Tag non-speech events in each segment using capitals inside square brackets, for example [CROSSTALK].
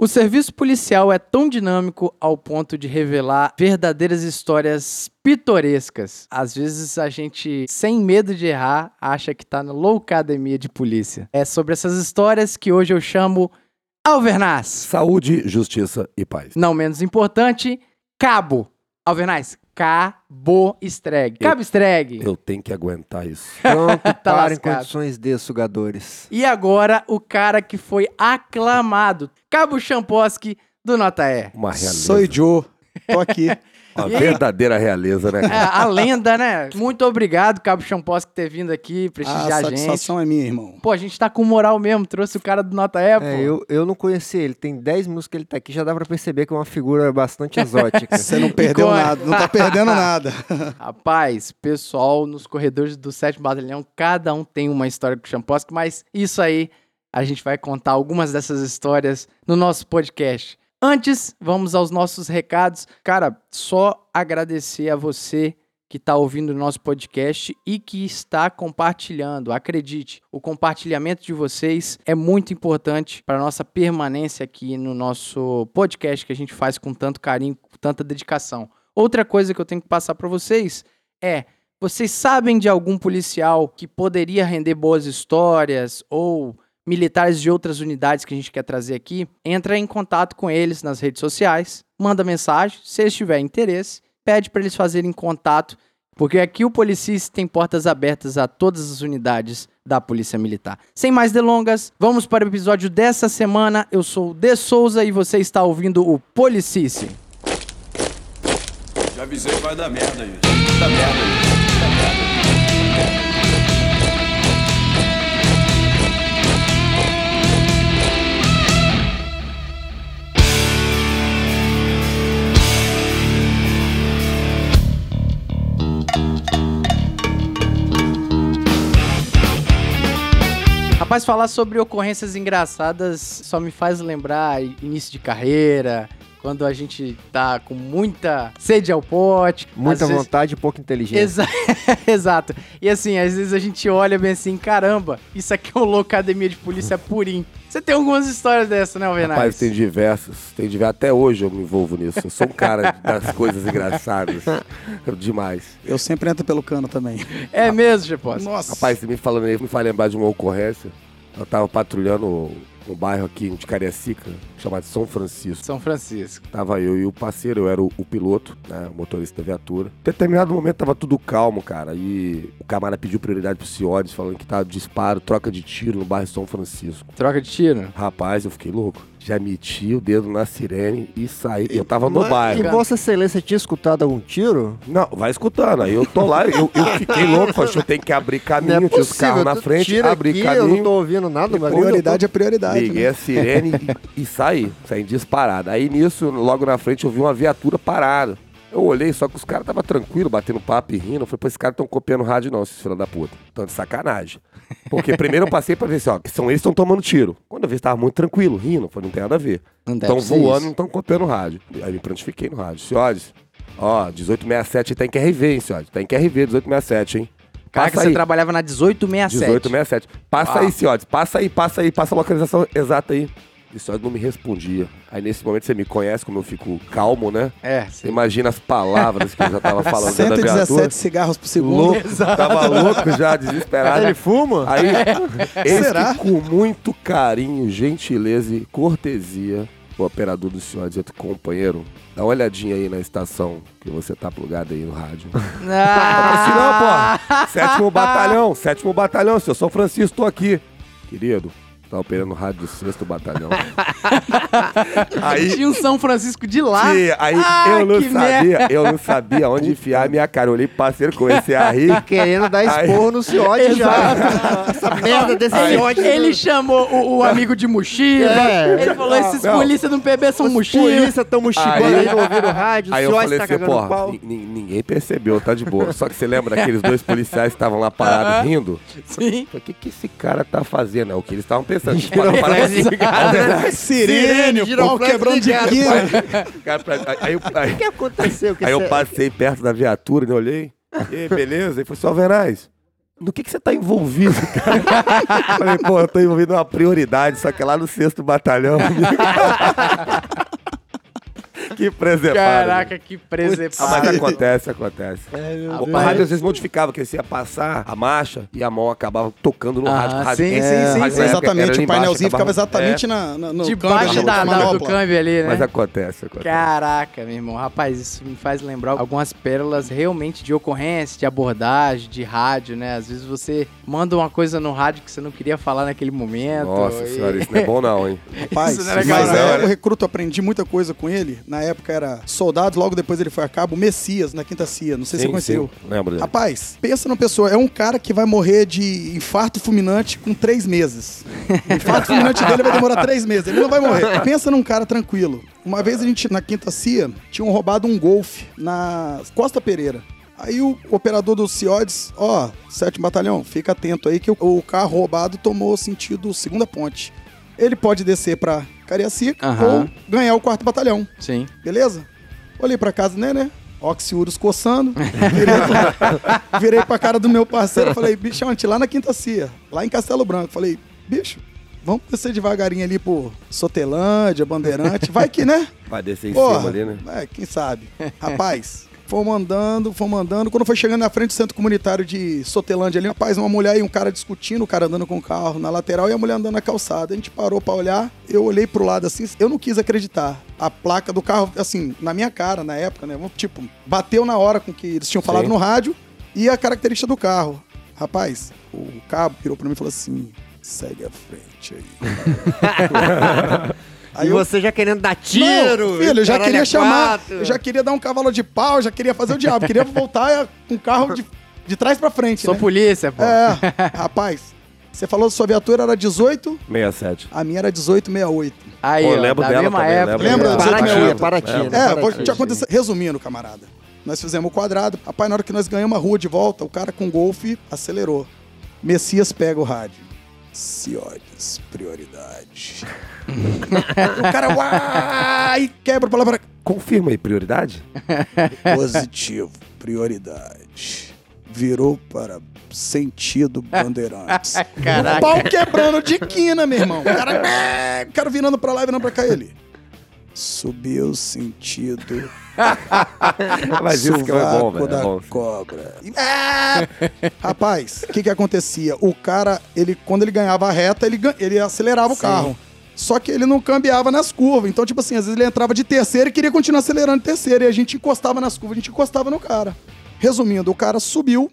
O serviço policial é tão dinâmico ao ponto de revelar verdadeiras histórias pitorescas. Às vezes a gente, sem medo de errar, acha que tá na loucademia de polícia. É sobre essas histórias que hoje eu chamo Alvernaz. Saúde, justiça e paz. Não menos importante, Cabo. Alvernaz, Cabo Estreg. Cabo Estreg. Eu tenho que aguentar isso. [LAUGHS] Pronto, Tá para em condições de sugadores. E agora o cara que foi aclamado, Cabo Champoski do Nota E. Uma realeza. Sou Joe. Tô aqui. [LAUGHS] Uma E aí? verdadeira realeza, né? É, a lenda, né? Muito obrigado, Cabo Champoski, por ter vindo aqui A prestigiar a, gente. satisfação é minha, irmão. Pô, a gente tá com moral mesmo, trouxe o cara do Nota pô. É, eu, eu não conheci ele. Tem 10 minutos que ele tá aqui, já dá pra perceber que é uma figura bastante [LAUGHS] exótica. Você não perdeu nada, não tá perdendo [LAUGHS] nada. Rapaz, pessoal, nos corredores do 7 Batalhão, cada um tem uma história com o Champoski, mas isso aí, a gente vai contar algumas dessas histórias no nosso podcast. Antes, vamos aos nossos recados. Cara, só agradecer a você que está ouvindo o nosso podcast e que está compartilhando. Acredite, o compartilhamento de vocês é muito importante para nossa permanência aqui no nosso podcast que a gente faz com tanto carinho, com tanta dedicação. Outra coisa que eu tenho que passar para vocês é: vocês sabem de algum policial que poderia render boas histórias ou militares de outras unidades que a gente quer trazer aqui? Entra em contato com eles nas redes sociais, manda mensagem, se eles tiverem interesse, pede para eles fazerem contato, porque aqui o Policis tem portas abertas a todas as unidades da Polícia Militar. Sem mais delongas, vamos para o episódio dessa semana. Eu sou o De Souza e você está ouvindo o Policice. Já avisei vai dar merda. Vai dar merda. Vai dar merda. Rapaz, falar sobre ocorrências engraçadas só me faz lembrar início de carreira, quando a gente tá com muita sede ao pote. Muita vezes- vontade e pouca inteligência. Exa- [LAUGHS] Exato. E assim, às vezes a gente olha bem assim, caramba, isso aqui é uma academia de polícia [LAUGHS] purim. Você tem algumas histórias dessas, né, Alvernaz? Rapaz, tem diversos. Tem diversos. Até hoje eu me envolvo nisso. Eu sou um cara [LAUGHS] das coisas engraçadas. Demais. Eu sempre entro pelo cano também. É mesmo, Chepos? Nossa. Rapaz, você me falando aí, me faz lembrar de uma ocorrência. Eu tava patrulhando um bairro aqui de Cariacica, chamado São Francisco. São Francisco. Tava eu e o parceiro, eu era o, o piloto, né, o motorista da viatura. Em determinado momento tava tudo calmo, cara. E o camarada pediu prioridade pro senhores, falando que tava disparo, troca de tiro no bairro São Francisco. Troca de tiro? Rapaz, eu fiquei louco. Já meti o dedo na sirene e saí. Eu tava no Mas- E bairro. Vossa Excelência tinha escutado algum tiro? Não, vai escutando. Aí eu tô lá, eu, eu fiquei louco. Falei, eu tenho que abrir caminho, é tinha os carros na frente, tira abri aqui, Eu não caminho. tô ouvindo nada, mas Prioridade é prioridade. Liguei né? a sirene e, e saí, saí disparado. Aí nisso, logo na frente, eu vi uma viatura parada. Eu olhei, só que os caras estavam tranquilos, batendo papo e rindo. Eu falei, pô, esses caras estão copiando rádio não, esses filhos da puta. Tão de sacanagem. Porque primeiro eu passei pra ver assim, ó, que são eles que estão tomando tiro. Quando eu vi, estava muito tranquilo, rindo. Falei, não tem nada a ver. Estão voando, não estão copiando rádio. Aí me prontifiquei no rádio. Senhores, ó, 1867 tá em QRV, hein, senhores? Tá em QRV, 1867, hein? Caraca, Passa você aí. trabalhava na 1867. 1867. Passa Uau. aí, senhores. Passa aí, passa aí, passa a localização exata aí. E senhores não me respondia. Aí nesse momento você me conhece, como eu fico calmo, né? É, Você sim. imagina as palavras que eu já tava falando dentro da [LAUGHS] viatura. 117 cigarros por segundo. Louco, tava louco já, desesperado. Ele fuma? Aí, eis Será? com muito carinho, gentileza e cortesia, o operador do senhor dizia, companheiro, dá uma olhadinha aí na estação que você tá plugado aí no rádio. Ah, Assim, não, pô. Sétimo batalhão, sétimo batalhão, senhor São Francisco, tô aqui. Querido, tá operando o rádio do sexto batalhão. [LAUGHS] aí, Tinha um São Francisco de lá. tia, aí Ah, eu não que sabia, eu não sabia onde enfiar a minha cara. Eu olhei parceiro, comecei a rir. Querendo dar esporro no ciote já. Essa merda desse ciote. Ele chamou o, o amigo de mochila. É. Ele falou: esses Não. polícia do PB são mochila. polícia tão mochilando Aí- aí no ouvido do rádio, Aí o eu falei tá assim, porra, ninguém percebeu, tá de boa. Só que você lembra daqueles dois policiais que estavam lá parados rindo? Sim. O que, que esse cara tá fazendo? É o que eles estavam pensando. Parece- ligado. Sirene, pau giroflex quebrando de aí- [LAUGHS] O que aconteceu? Que aí eu passei perto da viatura e olhei. E aí, beleza? Ele falou assim, ó, Veraz, no que, que você tá envolvido, cara? [LAUGHS] Falei, pô, eu tô envolvido numa prioridade, só que é lá no sexto batalhão. [LAUGHS] que preservado. Caraca, que Ah, presepado. mas acontece, acontece. É, O rádio às vezes modificava, que você ia passar a marcha e a mão acabava tocando no Ah, rádio. rádio sim, é, sim, sim, Exatamente, o painelzinho ficava exatamente É, na, na, no Debaixo da, da- do câmbio ali, né? Mas acontece, acontece. Caraca, meu irmão. Rapaz, isso me faz lembrar algumas pérolas realmente de ocorrência, de abordagem, de rádio, né? Às vezes você manda uma coisa no rádio que você não queria falar naquele momento. Nossa e- senhora, isso não é [LAUGHS] bom não, hein? Rapaz, Isso não é legal, mas não. é, o recruto aprendi muita coisa com ele. Na época era soldado, logo depois ele foi a cabo, Messias, na Quinta Cia. Não sei se você conheceu. sim, lembro dele. Rapaz, pensa numa pessoa, é um cara que vai morrer de infarto fulminante com três meses. O [LAUGHS] infarto fulminante dele vai demorar três meses, ele não vai morrer. Pensa num cara tranquilo. Uma vez a gente, na Quinta Cia, tinham roubado um Golf na Costa Pereira. Aí o operador do CIODES, ó, sétimo batalhão, fica atento aí que o, o carro roubado tomou sentido segunda ponte. Ele pode descer pra Cariacica Aham. ou ganhar o quarto batalhão. Sim. Beleza? Olhei pra casa, né, né? Oxiurus coçando. Virei pra, [LAUGHS] virei pra cara do meu parceiro. Falei, bicho, onde? Lá na Quinta Cia, lá em Castelo Branco. Falei, bicho, vamos descer devagarinho ali por Sotelândia, Bandeirante. Vai que, né? Vai descer em Porra, cima ali, né? é, quem sabe. Rapaz, fomos andando, fomos andando. Quando foi chegando na frente do centro comunitário de Sotelândia ali, rapaz, uma mulher e um cara discutindo, o cara andando com o carro na lateral e a mulher andando na calçada. A gente parou pra olhar, eu olhei pro lado assim, eu não quis acreditar. A placa do carro, assim, na minha cara, na época, né? Tipo, bateu na hora com que eles tinham falado Sim. no rádio e a característica do carro. Rapaz, o cabo virou pra mim e falou assim: segue a frente aí. [LAUGHS] Aí eu- você já querendo dar tiro. não, filho, eu já queria chamar, eu já queria dar um cavalo de pau, já queria fazer o diabo, queria voltar com o carro de, de trás pra frente, Sou né? polícia, pô. É, [LAUGHS] rapaz, você falou que sua viatura era 18, 67. a minha era 1868. Aí, Pô, ó, eu lembro da dela mesma também, época. Lembra? Paraty, Paraty, É, Paraty. é. né? É, vou te acontecer. Resumindo, camarada. Nós fizemos o quadrado. Rapaz, na hora que nós ganhamos a rua de volta, o cara com golfe acelerou. Messias pega o rádio. Ciodes, prioridade. [LAUGHS] o cara, uai, quebra a palavra Confirma aí, prioridade? [LAUGHS] positivo, prioridade. Virou para sentido bandeirantes. [LAUGHS] Caraca. O pau quebrando de quina, meu irmão. O cara, é, o cara virando pra lá e virando pra cá ele. Subiu sentido [LAUGHS] Mas isso que é bom, velho. É da bom. cobra. É! [LAUGHS] Rapaz, o que que acontecia? O cara, ele quando ele ganhava a reta, ele, ele acelerava o carro. Só que ele não cambiava nas curvas. Então, tipo assim, às vezes ele entrava de terceira e queria continuar acelerando de terceira. E a gente encostava nas curvas, a gente encostava no cara. Resumindo, o cara subiu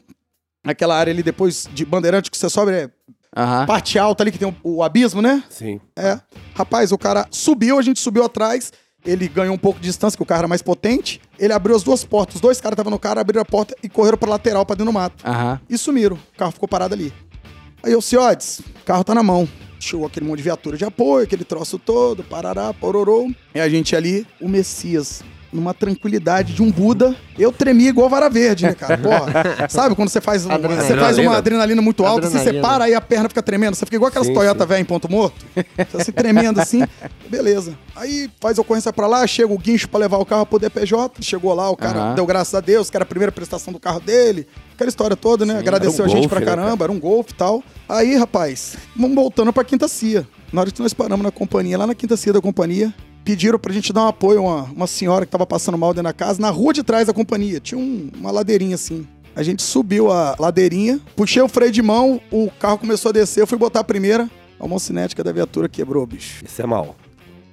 naquela área ali depois de Bandeirante que você sobe, é Aham. parte alta ali que tem o, o abismo, né? Sim. É. Rapaz, o cara subiu, a gente subiu atrás. Ele ganhou um pouco de distância, que o carro era mais potente. Ele abriu as duas portas. Os dois caras estavam no carro, abriram a porta e correram pra lateral, pra dentro do mato. Aham. E sumiram. O carro ficou parado ali. Aí eu, Ciodes, o carro tá na mão. Chegou aquele monte de viatura de apoio, aquele troço todo, parará, pororô. E a gente ali, o Messias, numa tranquilidade de um Buda. Eu tremi igual vara verde, né, cara? Porra. [LAUGHS] Sabe quando você faz, um- Adrenalina. você faz uma adrenalina muito alta, assim, você Adrenalina. para e a perna fica tremendo. Você fica igual aquelas Sim, Toyota velha em ponto morto. Você assim, tremendo assim. Beleza. Aí faz a ocorrência pra lá, chega o guincho pra levar o carro pro DPJ. Chegou lá, o cara deu graças a Deus, que era a primeira prestação do carro dele. Aquela história toda, né? Agradeceu Era a um gente Golf, pra né, caramba, era um Golf e tal. Aí, rapaz, vamos voltando pra Quinta Cia. Na hora que nós paramos na companhia, lá na Quinta Cia da companhia, pediram pra gente dar um apoio a uma, uma senhora que tava passando mal dentro da casa, na rua de trás da companhia. Tinha um- uma ladeirinha assim. A gente subiu a ladeirinha, puxei o freio de mão, o carro começou a descer, eu fui botar a primeira. A mão cinética da viatura quebrou, bicho. Isso é mal.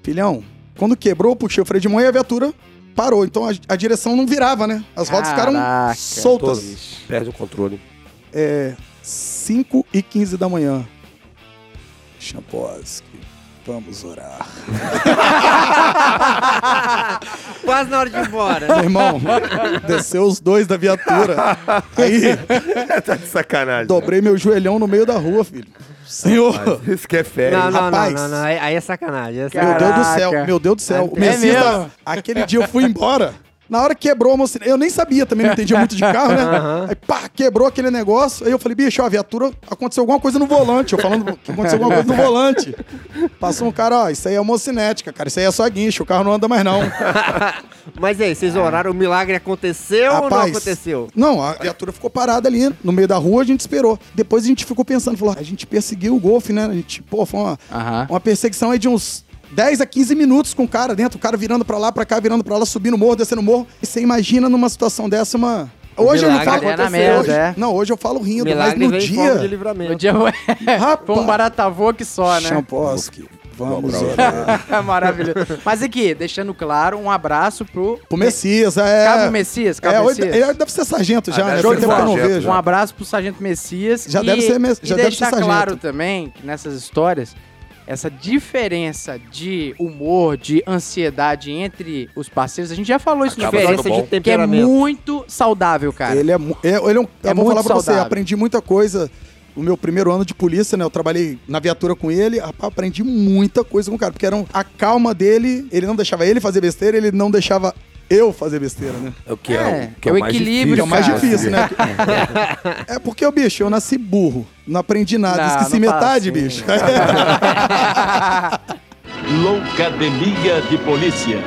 Filhão, quando quebrou, eu puxei o freio de mão e a viatura parou. Então a, a direção não virava, né? As rodas ficaram Caraca. soltas. Todos. Perde o controle. É 5 e 15 da manhã. Champoski, vamos orar. [LAUGHS] Quase na hora de ir embora. Meu irmão, desceu os dois da viatura. Aí, [LAUGHS] tá de sacanagem. dobrei meu joelhão no meio da rua, filho. Senhor, Mas Isso que é fé. Não, não, não, Rapaz. não, não, Aí aí é sacanagem. é meu sacanagem. Deus do céu, meu Deus do céu. O É Messias da- Aquele dia eu fui embora. Na hora que quebrou a mocinete, eu nem sabia também, não entendia muito de carro, né? [LAUGHS] Aí pá, quebrou aquele negócio. Aí eu falei, bicho, ó, a viatura, aconteceu alguma coisa no volante. Eu falando que aconteceu alguma coisa no volante. Passou um cara, ó, isso aí é homocinética, cara, isso aí é só guincho, o carro não anda mais não. [LAUGHS] Mas aí, vocês oraram, o milagre aconteceu ou não Rapaz, aconteceu? Não, a viatura ficou parada ali no meio da rua, a gente esperou. Depois a gente ficou pensando, falou, a gente perseguiu o Golf, né? A gente, pô, foi uma, Aham. uma perseguição aí de uns 10 a 15 minutos com o cara dentro, o cara virando pra lá, pra cá, virando pra lá, subindo o morro, descendo o morro. E você imagina numa situação dessa uma. Hoje eu não milagre falo. é na hoje- merda, é. Não, hoje eu falo rindo, milagre mas no forma de dia. livramento. No dia Rapaz. foi um baratavô que só, né? Champoski, vamos orar. [LAUGHS] Maravilhoso. Mas aqui, deixando claro, um abraço pro Pro Messias, é. Cabo Messias, Cabo é, Messias. ele deve ser sargento já, Ah, né? ser tempo que eu não vejo. Um abraço pro Sargento Messias. Já e, deve ser mes- e já deve ser deixar sargento. claro também que nessas histórias, essa diferença de humor, de ansiedade entre os parceiros, a gente já falou isso no Acaba sendo Diferença de que é temperamento. muito saudável, cara. Ele é, é- ele é um, É eu vou muito falar pra você, saudável. aprendi muita coisa. No meu primeiro ano de polícia, né? Eu trabalhei na viatura com ele, rapaz, aprendi muita coisa com o cara, porque era um- a calma dele, ele não deixava ele fazer besteira, ele não deixava eu fazer besteira, né? É o que é, É, o, que é o o mais equilíbrio, Que é o mais difícil, né? é porque, o bicho, eu nasci burro. Não aprendi nada. Não, Esqueci não metade, assim. bicho. [LAUGHS] Loucademia de Polícia.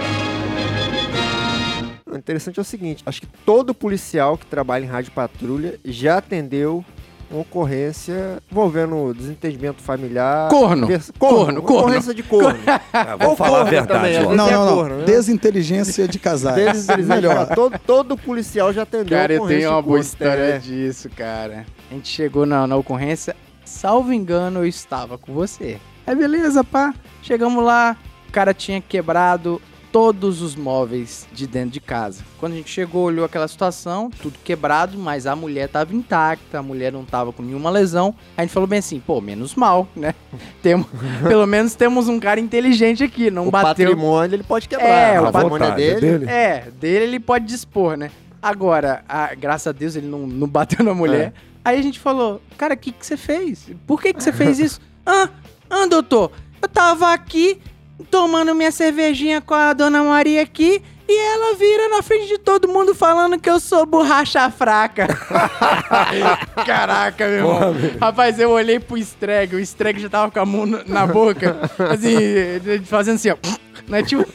O interessante é o seguinte, acho que todo policial que trabalha em rádio patrulha já atendeu ocorrência envolvendo desentendimento familiar. Corno. vers- Corno, corno. Ocorrência de corno. [LAUGHS] Ah, vamos Ou falar a verdade, também, Não, é não, não. corno, né? Desinteligência de casais. Desinteligente, Melhor. Todo, todo policial já atendeu Cara, eu tenho uma boa história é. disso, cara. A gente chegou na, na ocorrência, salvo engano, eu estava com você. Aí beleza, pá. Chegamos lá, o cara tinha quebrado todos os móveis de dentro de casa. Quando a gente chegou, olhou aquela situação, tudo quebrado, mas a mulher tava intacta, a mulher não tava com nenhuma lesão. A gente falou bem assim, pô, menos mal, né? [LAUGHS] Temos, [LAUGHS] pelo menos temos um cara inteligente aqui, não O bateu. patrimônio ele pode quebrar. É, o o patrimônio é vontade, é dele. dele. É, dele ele pode dispor, né? Agora, a- graças a Deus ele não, não bateu na mulher. Aí a gente falou, cara, o que, que você fez? Por que, que você fez isso? [LAUGHS] ah, ah, doutor, eu tava aqui tomando minha cervejinha com a dona Maria aqui e ela vira na frente de todo mundo falando que eu sou borracha fraca. [LAUGHS] Caraca, meu irmão. Rapaz, eu olhei pro Streg, o Streg já tava com a mão na boca, assim, fazendo assim, ó. Né, tipo,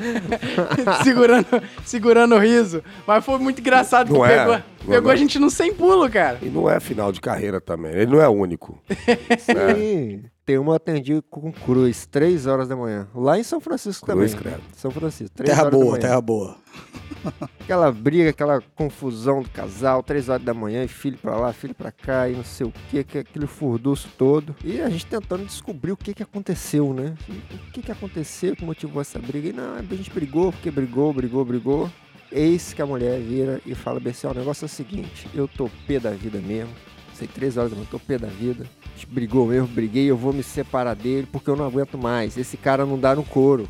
[LAUGHS] segurando, segurando o riso. Mas foi muito engraçado que é, pegou, pegou não. a gente no sem pulo, cara. E não é final de carreira também. Ele não é único. [LAUGHS] Sim. Tem uma atendi com Cruz, 3 horas da manhã. Lá em São Francisco Cruz, também. credo. São Francisco, 3 Terra horas da boa, manhã. terra boa. [LAUGHS] Aquela briga, aquela confusão do casal, 3 horas da manhã, e filho pra lá, filho pra cá, e não sei o que, aquele furdunço todo. E a gente tentando descobrir o que que aconteceu, né? O que que aconteceu que motivou essa briga? E não, a gente brigou, porque brigou, brigou, brigou. Eis que a mulher vira e fala ó, o negócio é o seguinte, eu tô pé da vida mesmo. Sei, três horas da manhã, tô pé da vida. A gente brigou mesmo, briguei, eu vou me separar dele porque eu não aguento mais. Esse cara não dá no couro.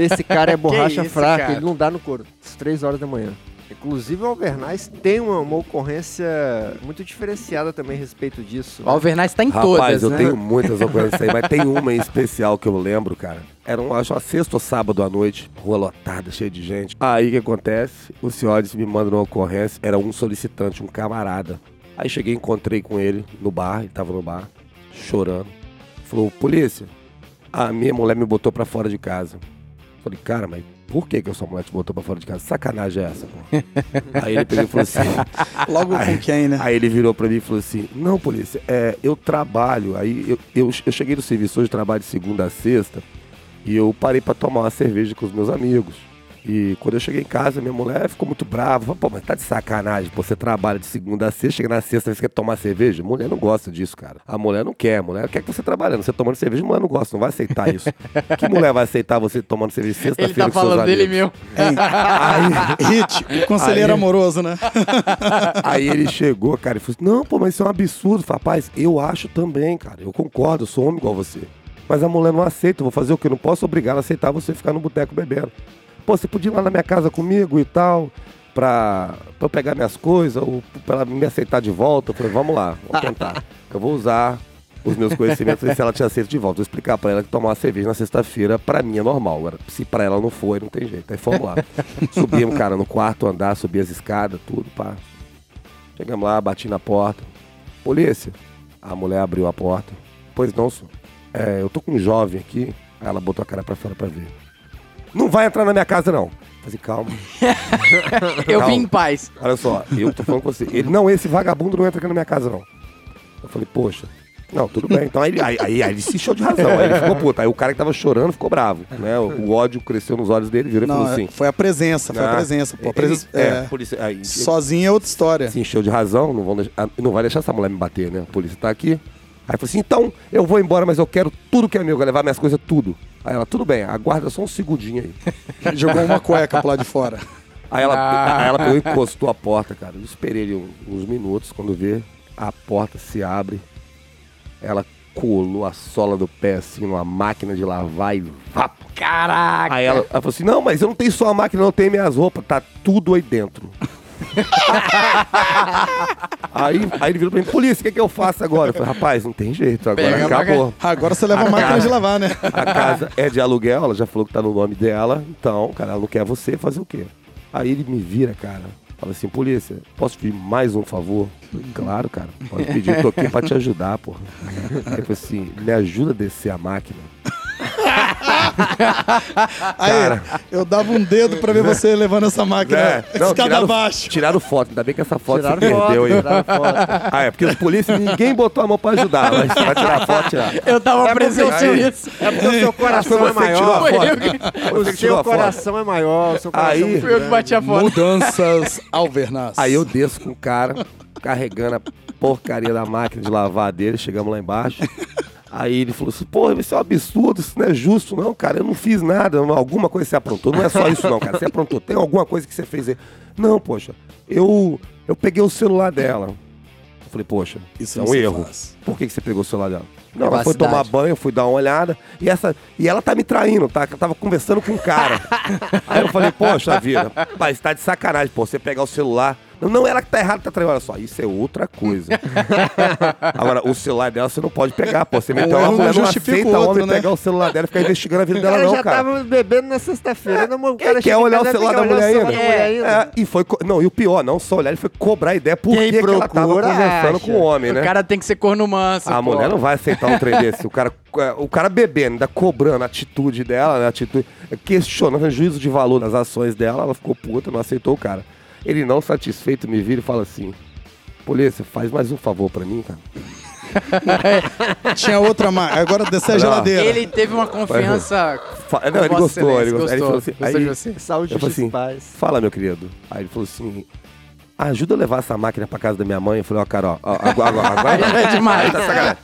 Esse cara é [LAUGHS] borracha isso, fraca, cara? ele não dá no couro. Três horas da manhã. Inclusive o Alvernais tem uma, uma ocorrência muito diferenciada também a respeito disso. O Alvernaz tá em Rapaz, todas, eu né? tenho muitas ocorrências aí, mas tem uma em especial que eu lembro, cara. Era, um, acho, uma sexta ou sábado à noite, rua lotada, cheia de gente. Aí o que acontece? O senhores me mandam uma ocorrência, era um solicitante, um camarada. Aí cheguei, encontrei com ele no bar, ele tava no bar, chorando. Falou, polícia, a minha mulher me botou pra fora de casa. Falei, cara, mas por que, que a sua mulher te botou pra fora de casa? Sacanagem é essa, pô. [LAUGHS] Aí ele pegou e falou assim. Logo com quem, né? Aí ele virou pra mim e falou assim: Não, polícia, é, eu trabalho. Aí eu, eu, eu cheguei no serviço hoje, trabalho de segunda a sexta, e eu parei pra tomar uma cerveja com os meus amigos. E quando eu cheguei em casa, minha mulher ficou muito brava. Falou, Pô, mas tá de sacanagem. Pô, você trabalha de segunda a sexta, chega na sexta, você quer tomar cerveja? Mulher não gosta disso, cara. A mulher não quer. A mulher quer que você trabalhando. Você tomando cerveja, a mulher não gosta, não vai aceitar isso. [LAUGHS] que mulher vai aceitar você tomando cerveja Ele sexta-feira tá com seus falando dele amigos? meu. [LAUGHS] Hit, o conselheiro Aí- amoroso, né? [LAUGHS] Aí ele chegou, cara, e falou assim: Não, pô, mas isso é um absurdo. Falei, Rapaz, eu acho também, cara. Eu concordo, eu sou homem igual você. Mas a mulher não aceita, eu vou fazer o quê? Eu não posso obrigar ela a aceitar você ficar no boteco bebendo. Pô, você podia ir lá na minha casa comigo e tal, pra, pra eu pegar minhas coisas, ou pra ela me aceitar de volta. Eu falei, vamos lá, vamos tentar. Eu vou usar os meus conhecimentos, falei se ela tinha aceito de volta. Vou explicar pra ela que tomar uma cerveja na sexta-feira, pra mim é normal. Agora, se pra ela não foi, não tem jeito. Aí fomos lá. Subimos, cara, no quarto andar, subi as escadas, tudo, pá. Chegamos lá, bati na porta. Polícia. A mulher abriu a porta. Pois não, senhor. É, eu tô com um jovem aqui. Aí ela botou a cara pra fora pra ver. Não vai entrar na minha casa, não. Falei, calma. [LAUGHS] Eu Calma. vim em paz. Olha só, eu tô falando com você. Ele, não, esse vagabundo não entra aqui na minha casa, não. Eu falei, poxa. Não, tudo bem. Então aí, ele- aí, aí, aí ele se encheu de razão. Aí ele ficou puto. Aí o cara que tava chorando ficou bravo. Né? O, o ódio cresceu nos olhos dele, virou e falou é- assim. foi a presença, foi a "Ah, presença. Pô, a ele- presença é, é, por isso, aí, sozinha é outra história. se encheu de razão, não, vão deixar- ah, não vai deixar essa mulher me bater, né? A polícia tá aqui. Aí falou assim, então eu vou embora, mas eu quero tudo que é meu, levar minhas coisas, tudo. Aí ela, tudo bem, aguarda só um segundinho aí. [LAUGHS] Jogou uma cueca pro lado de fora. Aí ela, Ah. aí ela pegou e encostou a porta, cara. Eu esperei ali uns minutos, quando vê, a porta se abre. Ela colou a sola do pé assim numa máquina de lavar e vá. Caraca! Aí ela, ela falou assim: Não, mas eu não tenho só a máquina, não, tem minhas roupas, tá tudo aí dentro. Aí, aí ele virou pra mim: Polícia, o que, que eu faço agora? Eu falei: Rapaz, não tem jeito, agora Pega acabou. Agora você leva a, A máquina casa. de lavar, né? A casa é de aluguel, ela já falou que tá no nome dela. Então, cara, ela não quer você fazer o quê? Aí ele me vira, cara. Fala assim, polícia, posso pedir mais um favor? Eu falei, claro, cara, pode pedir, eu tô aqui pra te ajudar, porra. Aí ele falou assim, me ajuda a descer a máquina. Aí, Cara. eu dava um dedo pra ver você levando essa máquina É, não, escada tiraram, abaixo. tiraram foto, ainda bem que essa foto Tiraram você perdeu aí. tiraram foto. Ah, é porque os polícias, ninguém botou a mão pra ajudar, mas vai tirar foto, tirar. Eu tava É porque presenciando isso. É porque o seu coração Foi é você que tirou a maior. foto. Foi eu que- Foi você O que tirou seu foto. coração é maior. O seu coração Aí- é muito Foi eu que grande. bati a foto. Mudanças Alvernaz. Aí eu desço com o cara, carregando a porcaria da máquina de lavar dele, chegamos lá embaixo. Aí ele falou assim, porra, isso é um absurdo, isso não é justo, não, cara. Eu não fiz nada, alguma coisa você aprontou. Não é só isso, não, cara. Você aprontou. Tem alguma coisa que você fez aí? Não, poxa, eu, eu peguei o celular dela. Eu falei, poxa, Isso é um erro. faz. Por que, que você pegou o celular dela? Não, ela foi tomar banho, eu fui dar uma olhada. E, essa, e ela tá me traindo, tá? Eu tava conversando com um cara. [LAUGHS] Aí eu falei, poxa vida, mas tá de sacanagem, pô, você pegar o celular. Não, não ela que tá errada, tá traindo. Olha só, isso é outra coisa. [LAUGHS] Agora, o celular dela você não pode pegar, pô. Você meteu Um uma não mulher, não aceita o outro, homem né? pegar o celular dela e ficar investigando a vida O dela, cara não, já tava bebendo na sexta-feira. O cara Quer olhar o celular da mulher o celular ainda? da mulher ainda. É, e foi. Não, e o pior, não só olhar, ele foi cobrar ideia por Quem que ela tava procura, conversando com o homem, né? O cara tem que ser corno manso. A pô. mulher não vai aceitar um trem desse. O cara, o cara bebendo, ainda cobrando a atitude dela, né? A atitude, questionando o juízo de valor das ações dela, ela ficou puta, não aceitou o cara. Ele não satisfeito me vira e fala assim: Polícia, faz mais um favor pra mim, cara. [LAUGHS] Tinha outra máquina. Agora descer a geladeira. Ele teve uma confiança. Fa- com Não, ele Vossa gostou, ele Excelência, gostou. Aí ele falou assim, Gostou aí- você. Saúde Eu falei assim, paz. Fala, meu querido. Aí ele falou assim: ajuda a levar essa máquina pra casa da minha mãe. Eu falei, ó, cara, ó, ó, agora, agora, agora [LAUGHS] É demais. Tá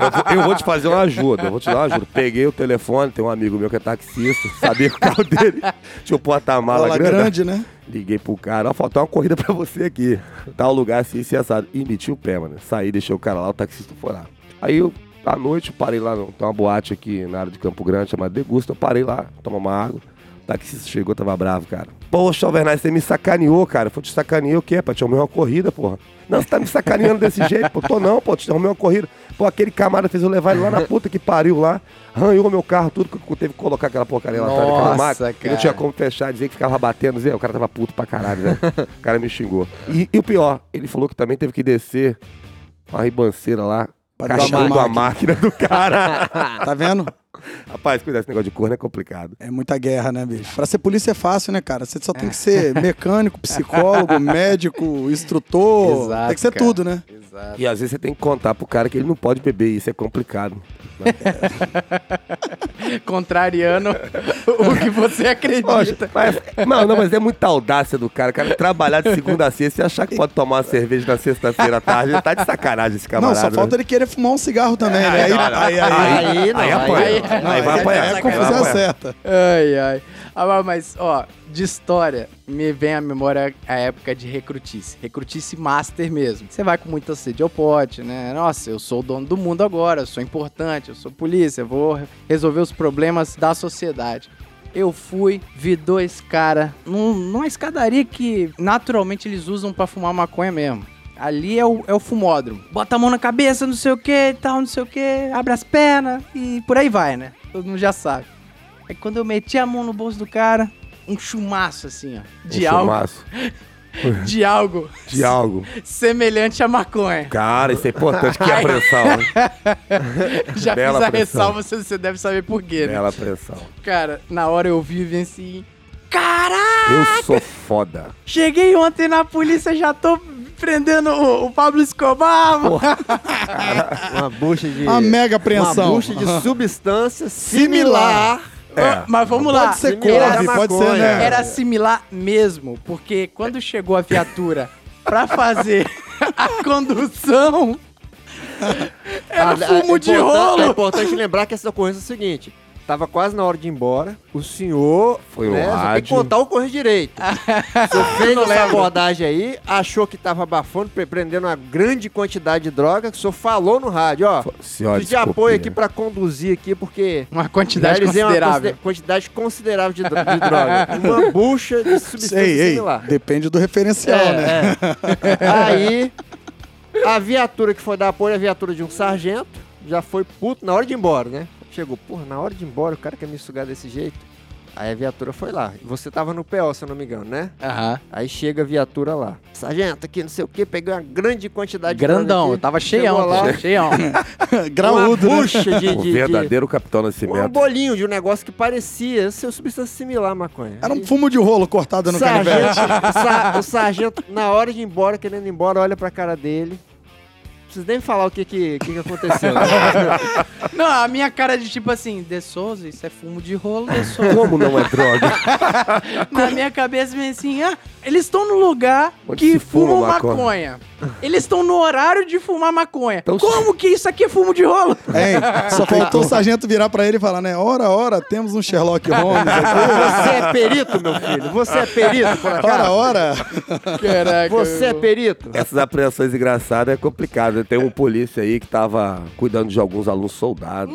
eu, vou, eu vou te fazer uma ajuda, eu vou te dar uma ajuda. Peguei o telefone, tem um amigo meu que é taxista, sabia que o carro dele tinha o porta-mala grande. grande, né? Liguei pro cara, ó, faltou uma corrida pra você aqui. Tal lugar assim, assim, assado. E meti o pé, mano. Saí, deixei o cara lá, o taxista foi lá. Aí eu, à noite, parei lá, tem uma boate aqui na área de Campo Grande, chamada Degusta. Eu parei lá, tomar uma água. O taxista chegou, tava bravo, cara. Poxa, Alvernaz, você me sacaneou, cara. Falei, te sacaneei o quê? Pra arrumar uma corrida, porra. Não, você tá me sacaneando desse jeito, pô. Tô não, pô, te arrumei uma corrida. Pô, aquele camarada fez eu levar ele lá na [LAUGHS] puta que pariu lá. Arranhou meu carro, tudo que eu teve que colocar aquela porcaria lá atrás daquela máquina. E não cara. tinha como fechar, dizer que ficava batendo. Dizer, o cara tava puto pra caralho, né? [LAUGHS] O cara me xingou. E, e o pior, ele falou que também teve que descer uma ribanceira lá, cachando a máquina do cara. [LAUGHS] Tá vendo? Rapaz, cuidado, esse negócio de corno é complicado. É muita guerra, né, bicho? Pra ser polícia é fácil, né, cara? Você só tem que ser mecânico, psicólogo, médico, instrutor. Exato, tem que ser cara. tudo, né? Exato. E às vezes você tem que contar pro cara que ele não pode beber, isso é complicado. Contrariando o que você acredita. Poxa, mas, não, não, mas é muita audácia do cara. O cara trabalhar de segunda a sexta e achar que pode tomar uma cerveja na sexta-feira à tarde. Ele tá de sacanagem esse Não, camarada. só falta né? ele querer fumar um cigarro também, né? Aí, não, não. aí, aí, Aí, não, aí aí- apanha. aí- Aí, não, vai aí apanhar. é a Vai confusão certa. Ai, ai. Ah, mas, ó, de história, me vem à memória a época de recrutice. Recrutice master mesmo. Você vai com muita sede ao pote, né? Nossa, eu sou o dono do mundo agora, eu sou importante, eu sou polícia, eu vou resolver os problemas da sociedade. Eu fui, vi dois caras num, numa escadaria que naturalmente eles usam pra fumar maconha mesmo. Ali é o, é o fumódromo. Bota a mão na cabeça, não sei o que e tal, não sei o que, abre as pernas e por aí vai, né? Todo mundo já sabe. Aí quando eu meti a mão no bolso do cara, um chumaço assim, ó. De Um algo. chumaço. [LAUGHS] De algo De algo. semelhante à maconha. Cara, isso é importante. Que apreensão, hein? [LAUGHS] Já Bela fiz a pressão. ressalva, você, deve saber por quê, né? Bela apreensão. Cara, na hora eu vi e assim. Caralho! Eu sou foda. Cheguei ontem na polícia, já tô prendendo o, o Pablo Escobar. [LAUGHS] Uma bucha de. Uma mega apreensão. Uma bucha de substância similar. É. Mas vamos lá. Pode ser Similar couve, pode ser, né? Era similar mesmo, porque quando chegou a viatura pra fazer [LAUGHS] a condução, [LAUGHS] era Ah, fumo é de importan- É rolo. importante lembrar que essa ocorrência é o seguinte. Tava quase na hora de ir embora. O senhor. Foi né, só tem que rádio. contar o correio direito. [LAUGHS] Você fez essa abordagem aí, achou que tava abafando, pre- prendendo uma grande quantidade de droga. Que o senhor falou no rádio, ó. Senhora, Pedi apoio aqui pra conduzir aqui, porque. Uma quantidade uma considerável. consider- quantidade considerável de, dro- de droga. [LAUGHS] Uma bucha de substância Ei, ei, similar. depende do referencial, né? É, é. [LAUGHS] Aí, a viatura que foi dar apoio, a viatura de um sargento, já foi puto na hora de ir embora, né? Chegou, porra, na hora de ir embora, o cara quer me sugar desse jeito. Aí a viatura foi lá. Você tava no PO, se eu não me engano, né? Aham. Aí chega a viatura lá. Sargento, aqui não sei o que, peguei uma grande quantidade Grandão, de eu tava cheião, lá, cheião. [LAUGHS] [LAUGHS] Graúdo, uma né? de, O de, de- verdadeiro Capitão um Nascimento. bolinho de um negócio que parecia ser substância similar à maconha. Era um fumo de rolo cortado no canivete. sargento, o, sa- o sargento, na hora de ir embora, querendo ir embora, olha pra cara dele. Não preciso nem falar o que que, que, que aconteceu. né? [LAUGHS] Não, a minha cara de tipo assim, De Souza, isso é fumo de rolo, De Souza. Como não é droga? [LAUGHS] Na minha cabeça vem assim, ah, eles estão no lugar Onde que se fuma fumam maconha. maconha. Eles estão no horário de fumar maconha. Então, Como que isso aqui é fumo de rolo? Hein? Só faltou o sargento virar pra ele e falar, né? Ora, ora, temos um Sherlock Holmes aqui. [LAUGHS] Você é perito, meu filho? Você é perito, por Ora, acaso? ora. Caraca. Você é perito? Essas apreensões engraçadas é complicado. Tem um polícia aí que tava cuidando de alguns alunos soldados.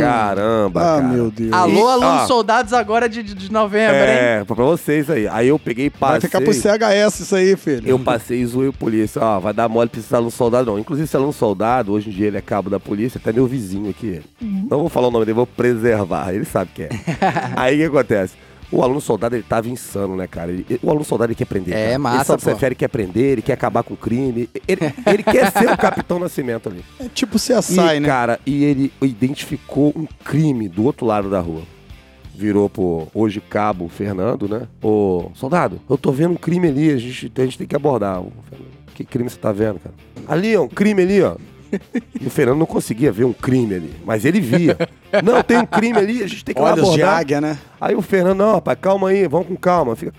Caramba, Ah, cara. meu Deus. Alô, E- alunos ah. soldados agora de, de- de novembro, hein? É, pra vocês aí. Aí eu peguei e Vai passei. ficar pro CHS isso aí, filho. Eu passei e zoei o polícia. Ó, vai dar mole pra esse aluno soldado, não. Inclusive, esse aluno soldado, hoje em dia ele é cabo da polícia, até meu vizinho aqui. Não vou falar o nome dele, vou preservar. Ele sabe que é. [LAUGHS] Aí o que acontece? O aluno soldado, ele tava insano, né, cara? Ele- o aluno soldado, ele quer prender. É, cara. massa, Ele só prefere quer prender, ele quer acabar com o crime. Ele, ele quer ser o Capitão Nascimento ali. É tipo CSI, e, né? cara, e ele identificou um crime do outro lado da rua. Virou pro hoje cabo Fernando, né? Ô, soldado, eu tô vendo um crime ali, a gente, a gente tem que abordar. O Fernando, Que crime você tá vendo, cara? Ali, ó, um crime ali, ó. E o Fernando não conseguia ver um crime ali, mas ele via. Não, tem um crime ali, a gente tem que Olhos de abordar. águia, né? Aí o Fernando, não, rapaz, calma aí, vamos com calma, fica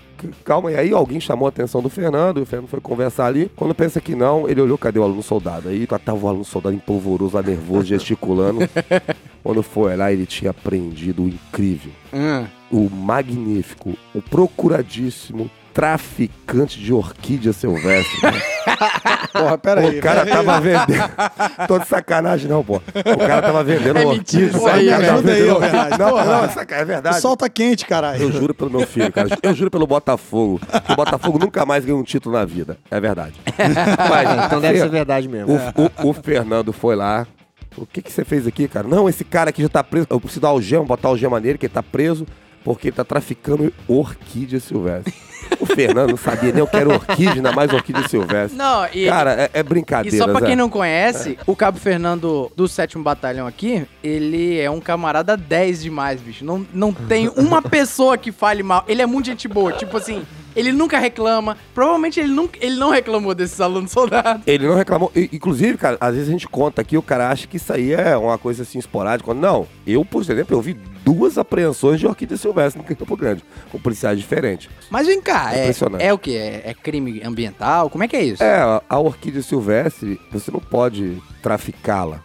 calma aí. Aí alguém chamou a atenção do Fernando, e o Fernando foi conversar ali. Quando pensa que não, ele olhou, cadê o aluno soldado? Aí tava o aluno soldado empolvoroso, lá nervoso, gesticulando. [LAUGHS] Quando foi lá, ele tinha aprendido o incrível, Hum. o magnífico, o procuradíssimo traficante de orquídea silvestre. cara. [LAUGHS] Porra, pera aí. o cara pera aí. tava vendendo. Tô de sacanagem, não, pô. O cara tava vendendo É orquídea. mentira isso Pô, aí, o cara tava aí, orquídea. Bernardo. Não, Porra. não, é O verdade. sol tá quente, caralho. Eu juro pelo meu filho, cara. Eu juro pelo Botafogo. que O Botafogo nunca mais ganhou um título na vida. É verdade. [LAUGHS] Mas, Então deve ser verdade mesmo. o, o- o Fernando foi lá. O que, que você fez aqui, cara? Não, esse cara aqui já tá preso. Eu preciso dar algema, botar algema nele, que ele tá preso, porque tá traficando orquídea silvestre. O Fernando não sabia nem o que era orquídea, ainda mais orquídea silvestre. Não, e, Cara, é, é e brincadeira. só pra Zé. quem não conhece, o Cabo Fernando do 7 Batalhão aqui, ele é um camarada 10 demais, bicho. Não, não tem uma [LAUGHS] pessoa que fale mal. Ele é muito gente boa. Tipo assim, ele nunca reclama. Provavelmente ele, nunca, ele não reclamou desses alunos soldados. Ele não reclamou. Inclusive, cara, às vezes a gente conta aqui, o cara acha que isso aí é uma coisa assim esporádica. Não, eu, por exemplo, eu vi duas apreensões de orquídea silvestre no Campo Grande, com policiais diferentes. Mas vem cá, é, Impressionante. é o que? É, é crime ambiental? Como é que é isso? É, a orquídea silvestre, você não pode traficá-la.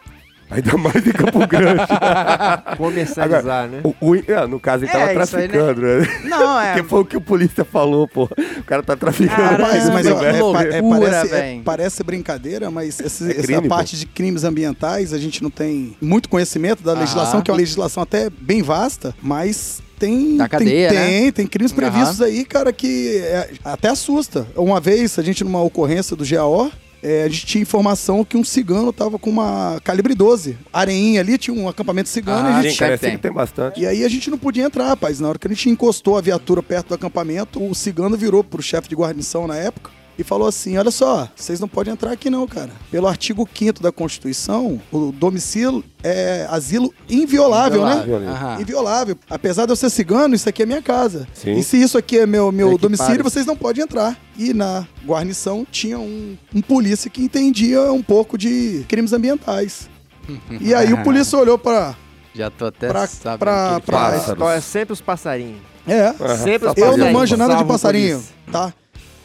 Ainda mais em Campo Grande. [LAUGHS] Comercializar, né? O- o- é, no caso, ele É, tava aí, né? traficando, né? Não, é. [LAUGHS] Que foi o que o polícia falou, pô. O cara tá traficando. Caramba, Rapaz, mas que ó, é, loucura, é, parece, é, parece brincadeira, mas esse- É essa crime, pô. parte de crimes ambientais, a gente não tem muito conhecimento da legislação, Ah. que é uma legislação até bem vasta, mas tem. Da cadeia, tem, né? tem, tem crimes previstos aí, cara, que é- até assusta. Uma vez, a gente numa ocorrência do GAO, é, a gente tinha informação que um cigano tava com uma calibre 12. Areinha ali, tinha um acampamento cigano e a Ah, gente Sim, cara, que tem bastante. e aí a gente não podia entrar, rapaz. Na hora que a gente encostou a viatura perto do acampamento, o cigano virou pro chefe de guarnição na época e falou assim: Olha só, vocês não podem entrar aqui não, cara. Pelo artigo 5 da Constituição, o domicílio é asilo inviolável, né? Inviolável. Aham. Inviolável. Apesar de eu ser cigano, isso aqui é minha casa. Sim. E se isso aqui é meu, meu Equipare. domicílio, vocês não podem entrar. E na guarnição tinha um, um polícia que entendia um pouco de crimes ambientais. [LAUGHS] e aí o polícia olhou pra. Já tô até Pra- sabendo pra- pra-. Pássaros. Então é sempre os passarinhos. É. Sempre Eu não manjo nada de passarinho, tá?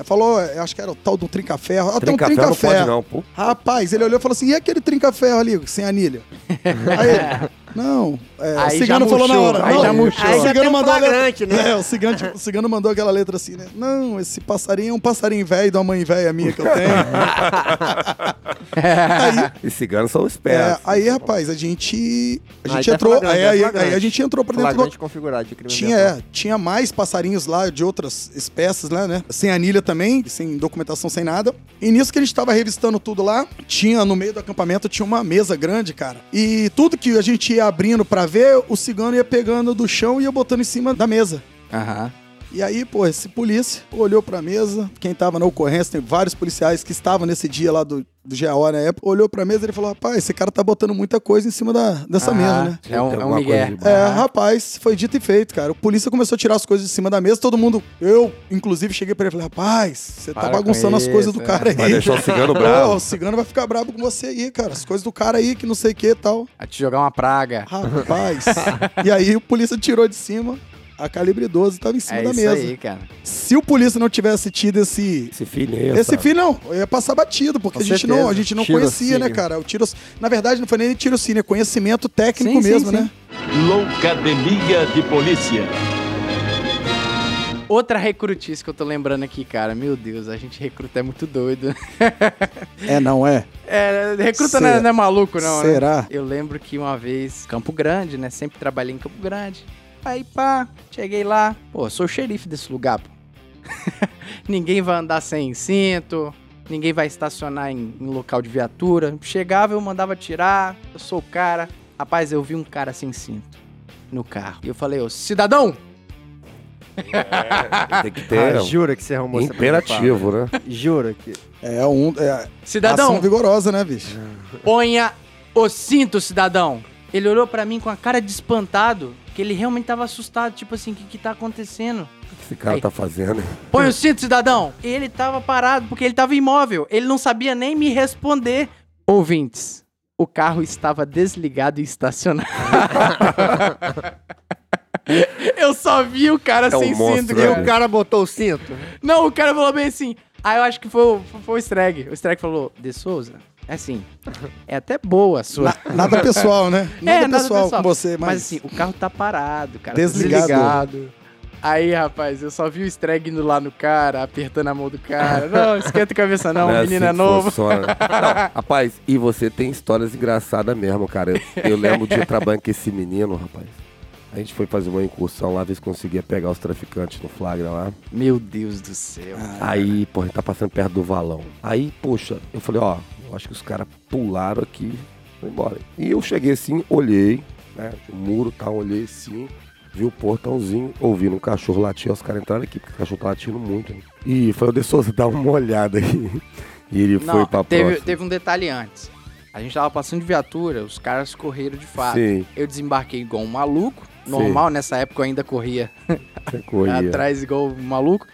Falou, acho que era o tal do trinca-ferro. Ah, tem um Trinca-ferro. Rapaz, ele olhou e falou assim, e aquele trinca-ferro ali, sem anilha? [LAUGHS] Aí não, é, Aí o cigano já falou na hora. aí não, já murchou. O Aí já cigano mandou letra, né? É, o cigano, o cigano mandou aquela letra assim, né? Não, esse passarinho é um passarinho velho uma mãe velha minha que eu tenho. [LAUGHS] aí, E ciganos são é, espertos. aí, rapaz, a gente, a Aí gente tá entrou, flagrante, aí, é aí, aí a gente entrou pra dentro do, configurado de crime tinha, é, tinha mais passarinhos lá de outras espécies lá, né? Sem anilha também, sem documentação, sem nada. E nisso que a gente tava revistando tudo lá, tinha no meio do acampamento tinha uma mesa grande, cara. E tudo que a gente ia abrindo pra ver, o cigano ia pegando do chão e ia botando em cima da mesa. Aham. E aí, pô, esse polícia olhou pra mesa, quem tava na ocorrência, tem vários policiais que estavam nesse dia lá do, do GAO na época, olhou pra mesa e ele falou: rapaz, esse cara tá botando muita coisa em cima da, dessa Ah, mesa, né? É um, é um migué. É, rapaz, foi dito e feito, cara. O polícia começou a tirar as coisas de cima da mesa, todo mundo. Eu, inclusive, cheguei pra ele e falei: rapaz, você tá bagunçando as coisas do é. cara aí. Vai deixar o cigano bravo. o cigano vai ficar bravo com você aí, cara. As coisas do cara aí, que não sei o que e tal. A te jogar uma praga. Rapaz. e aí o polícia tirou de cima. A calibre 12 tava em cima É da isso mesa. aí, cara. Se o polícia não tivesse tido esse. Esse filho Esse fim não, ia passar batido, porque Com a gente, certeza. não, a gente não Tirocínio. conhecia, né, cara? O tiro, na verdade, não foi nem tirocínio, é conhecimento técnico Sim, mesmo, sim. né? Loucademia de Polícia. Outra recrutice que eu tô lembrando aqui, cara. Meu Deus, a gente recruta é muito doido. [LAUGHS] É, não é? É, recruta não é, não é maluco, não, né? Será? Eu lembro que uma vez, Campo Grande, né? Sempre trabalhei em Campo Grande. Aí, pá, cheguei lá. Pô, sou o xerife desse lugar, pô. [LAUGHS] ninguém vai andar sem cinto, ninguém vai estacionar em, em local de viatura. Chegava, eu mandava tirar, eu sou o cara. Rapaz, eu vi um cara sem cinto no carro. E eu falei, ô, cidadão! Tem que ter Ah, jura que você arrumou imperativo, né? Jura que... É um. É, Cidadão, ação vigorosa, né, bicho? ponha o cinto, cidadão. Ele olhou pra mim com a cara de espantado, que ele realmente tava assustado, tipo assim, o que que tá acontecendo? O que esse cara Aí. tá fazendo? Põe o cinto, cidadão. Ele tava parado porque ele tava imóvel. Ele não sabia nem me responder. Ouvintes, o carro estava desligado e estacionado. [LAUGHS] Eu só vi o cara É um sem monstro, cinto. né? E o cara botou o cinto? Não, o cara falou bem assim. Aí eu acho que foi, o- foi o Strag. O Strag falou, De Souza, assim, é até boa a sua... Na- nada pessoal, né? Nada, [LAUGHS] É, nada pessoal, pessoal. com você, mas. Mas assim, o carro tá parado, cara. tá Desligado. Desligado. Aí, rapaz, eu só vi o Strag indo lá no cara, apertando a mão do cara. Não, [LAUGHS] esquenta a cabeça não, o é menino é assim novo. funciona. [LAUGHS] Não, rapaz, e você tem histórias engraçadas mesmo, cara. Eu, eu lembro de trabalhar com esse menino, rapaz. A gente foi fazer uma incursão lá, ver se conseguia pegar os traficantes no flagra lá. Meu Deus do céu. Aí, pô, a gente tá passando perto do valão. Aí, poxa, eu falei, ó, eu acho que os caras pularam aqui, foi embora. E eu cheguei assim, olhei, né, o muro tá, olhei assim, vi o portãozinho, ouvindo um cachorro latir, os caras entraram aqui, porque o cachorro tá latindo muito. Né? E foi o De Souza [LAUGHS] dar uma olhada aí. E ele foi Não, pra teve, próxima. teve um detalhe antes. A gente tava passando de viatura, os caras correram de fato. Sim, Eu desembarquei igual um maluco. Normal, nessa época eu ainda corria corria. [LAUGHS] atrás igual um maluco.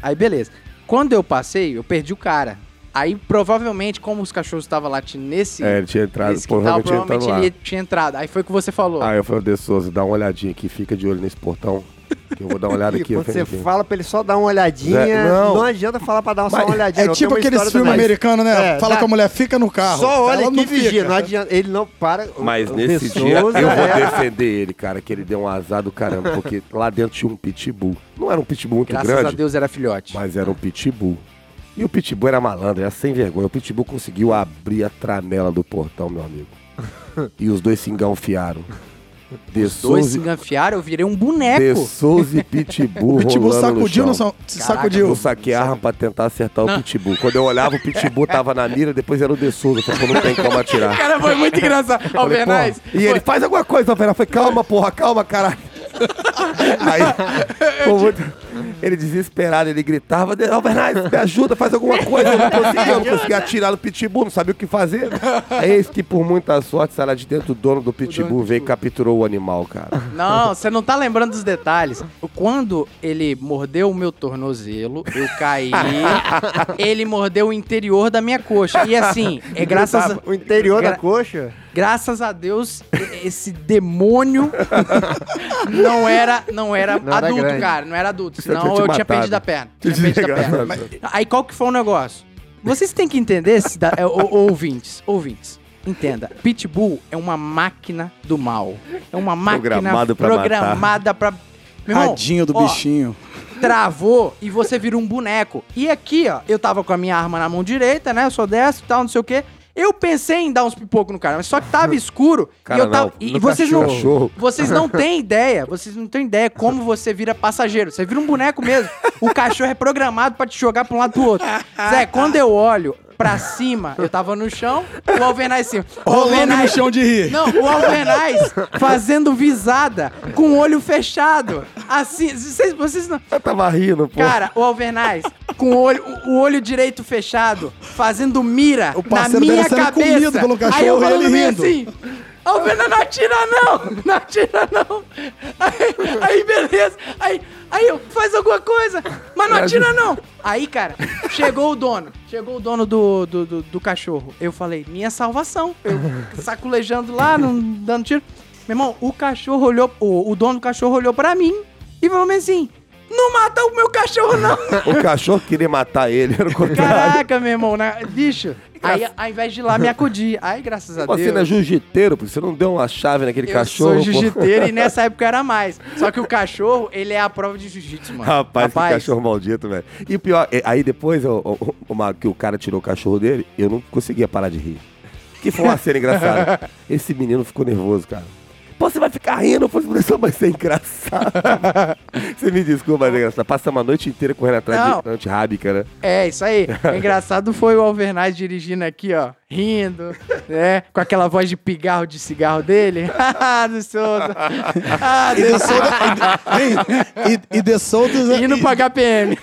Aí beleza. Quando eu passei, eu perdi o cara. Aí provavelmente, como os cachorros estavam latindo nesse, É, ele tinha entrado, nesse quintal, provavelmente tinha entrado provavelmente lá. ele tinha entrado. Aí foi o que você falou. Aí eu falei, De Souza, dá uma olhadinha aqui, fica de olho nesse portão, que eu vou dar uma olhada [LAUGHS] E aqui. quando você fala pra ele só dar uma olhadinha, É, não. não. adianta falar pra dar só uma olhadinha. É não. tipo aqueles filmes americanos, né? É, Fala dá- com a mulher, fica no carro. Só olha aqui não e vigia, não adianta. Ele não para. Mas o nesse De dia Souza eu vou é- defender ele, cara, que ele deu um azar do caramba, porque lá dentro tinha um pitbull. Não era um pitbull muito Graças grande, a Deus era filhote. mas era um pitbull. E o pitbull era malandro, era sem vergonha. O pitbull conseguiu abrir a tramela do portão, meu amigo. [LAUGHS] E os dois se engalfiaram. De Dois Souza, se enganfiaram, eu virei um De boneco. Souza e Pitbull [LAUGHS] O Pitbull no sacudiu, não chão. Caraca, sacudiu. Eu saquei a arma pra tentar acertar o Pitbull. Quando eu olhava, o Pitbull tava na mira, depois era o De Souza. Eu falei, não tem como atirar. [LAUGHS] Cara, foi muito engraçado. Alvernais. E ele, faz alguma coisa, Alvernais. Eu falei, calma, porra, calma, caralho. Aí, pô, muito- ele desesperado, ele gritava, Alvernais, me ajuda, faz alguma coisa. Eu não conseguia, eu não conseguia atirar no Pitbull, não sabia o que fazer. Eis que, por muita sorte, sai lá de dentro, o dono do Pitbull veio e capturou o animal, cara. Não, você não tá lembrando dos detalhes. Quando ele mordeu o meu tornozelo, eu caí. [LAUGHS] ele mordeu o interior da minha coxa. E assim, é graças a, O interior da coxa. graças a Deus esse demônio [LAUGHS] não era não era Não era adulto, grande. cara, não era adulto, tinha senão te eu tinha matado. perdido a perna. Tinha Tinha perdido a [LAUGHS] perna. desligado. Aí qual que foi o negócio? Vocês têm que entender, cida- é, ou- ouvintes, ouvintes. Entenda, Pitbull é uma máquina do mal. É uma máquina Programado pra programada pra. Meu irmão, Tadinho do ó, bichinho. travou e você vira um boneco. E aqui, ó, eu tava com a minha arma na mão direita, né? Eu sou destro e tal, não sei o quê. Eu pensei em dar uns pipocos no cara, mas só que tava [LAUGHS] escuro. Cara, e eu tava. não, e vocês cachorro. não. Vocês não têm ideia. Vocês não têm ideia como você vira passageiro. Você vira um boneco mesmo. O cachorro é programado pra te jogar pra um lado pro outro. Zé, quando eu olho pra cima, eu tava no chão, o Alvernais em cima. O Rolando no chão de rir. não, o Alvernais fazendo visada com o olho fechado. Assim, vocês, vocês não. Eu tava rindo, pô. Cara, o Alvernais, com o olho, o olho direito fechado, fazendo mira O na minha cabeça. comido pelo cachorro Aí eu falando ele rindo. assim, Alvernais, não atira não, não atira não. Aí, aí, beleza, aí, aí eu, faz alguma coisa, mas não atira não. Aí, cara, chegou o dono, chegou o dono do, do, do, do cachorro. Eu falei, minha salvação. Eu saculejando lá, não dando tiro. Meu irmão, o cachorro olhou, o, o dono do cachorro olhou pra mim e falou assim, não mata o meu cachorro não. [LAUGHS] O cachorro queria matar ele, era o contrário. Caraca, meu irmão, né? bicho. Aí, ao invés de ir lá me acudir, aí graças a Você Deus. não é jiu-jiteiro, porque você não deu uma chave naquele eu cachorro. sou pô. jiu-jiteiro e nessa época era mais. Só que o cachorro, ele é a prova de jiu-jitsu, mano. Rapaz, que cachorro maldito, velho. E o pior, é, aí depois o, o- o- uma- que o cara tirou o cachorro dele, eu não conseguia parar de rir. Que foi uma cena engraçada. [LAUGHS] Esse menino ficou nervoso, cara. Pô, você vai ficar rindo? Eu falei, professor, mas você é engraçado. [LAUGHS] você me desculpa, mas é engraçado. Passamos a noite inteira correndo atrás Não. de antirrábica, né? É, isso aí. O engraçado foi o Alvernaz dirigindo aqui, ó, rindo, né? Com aquela voz de pigarro de cigarro dele. [LAUGHS] Ah, do Souza. [LAUGHS] Ah, [LAUGHS] E de Souza, e, e de Souza, Indo pro HPM.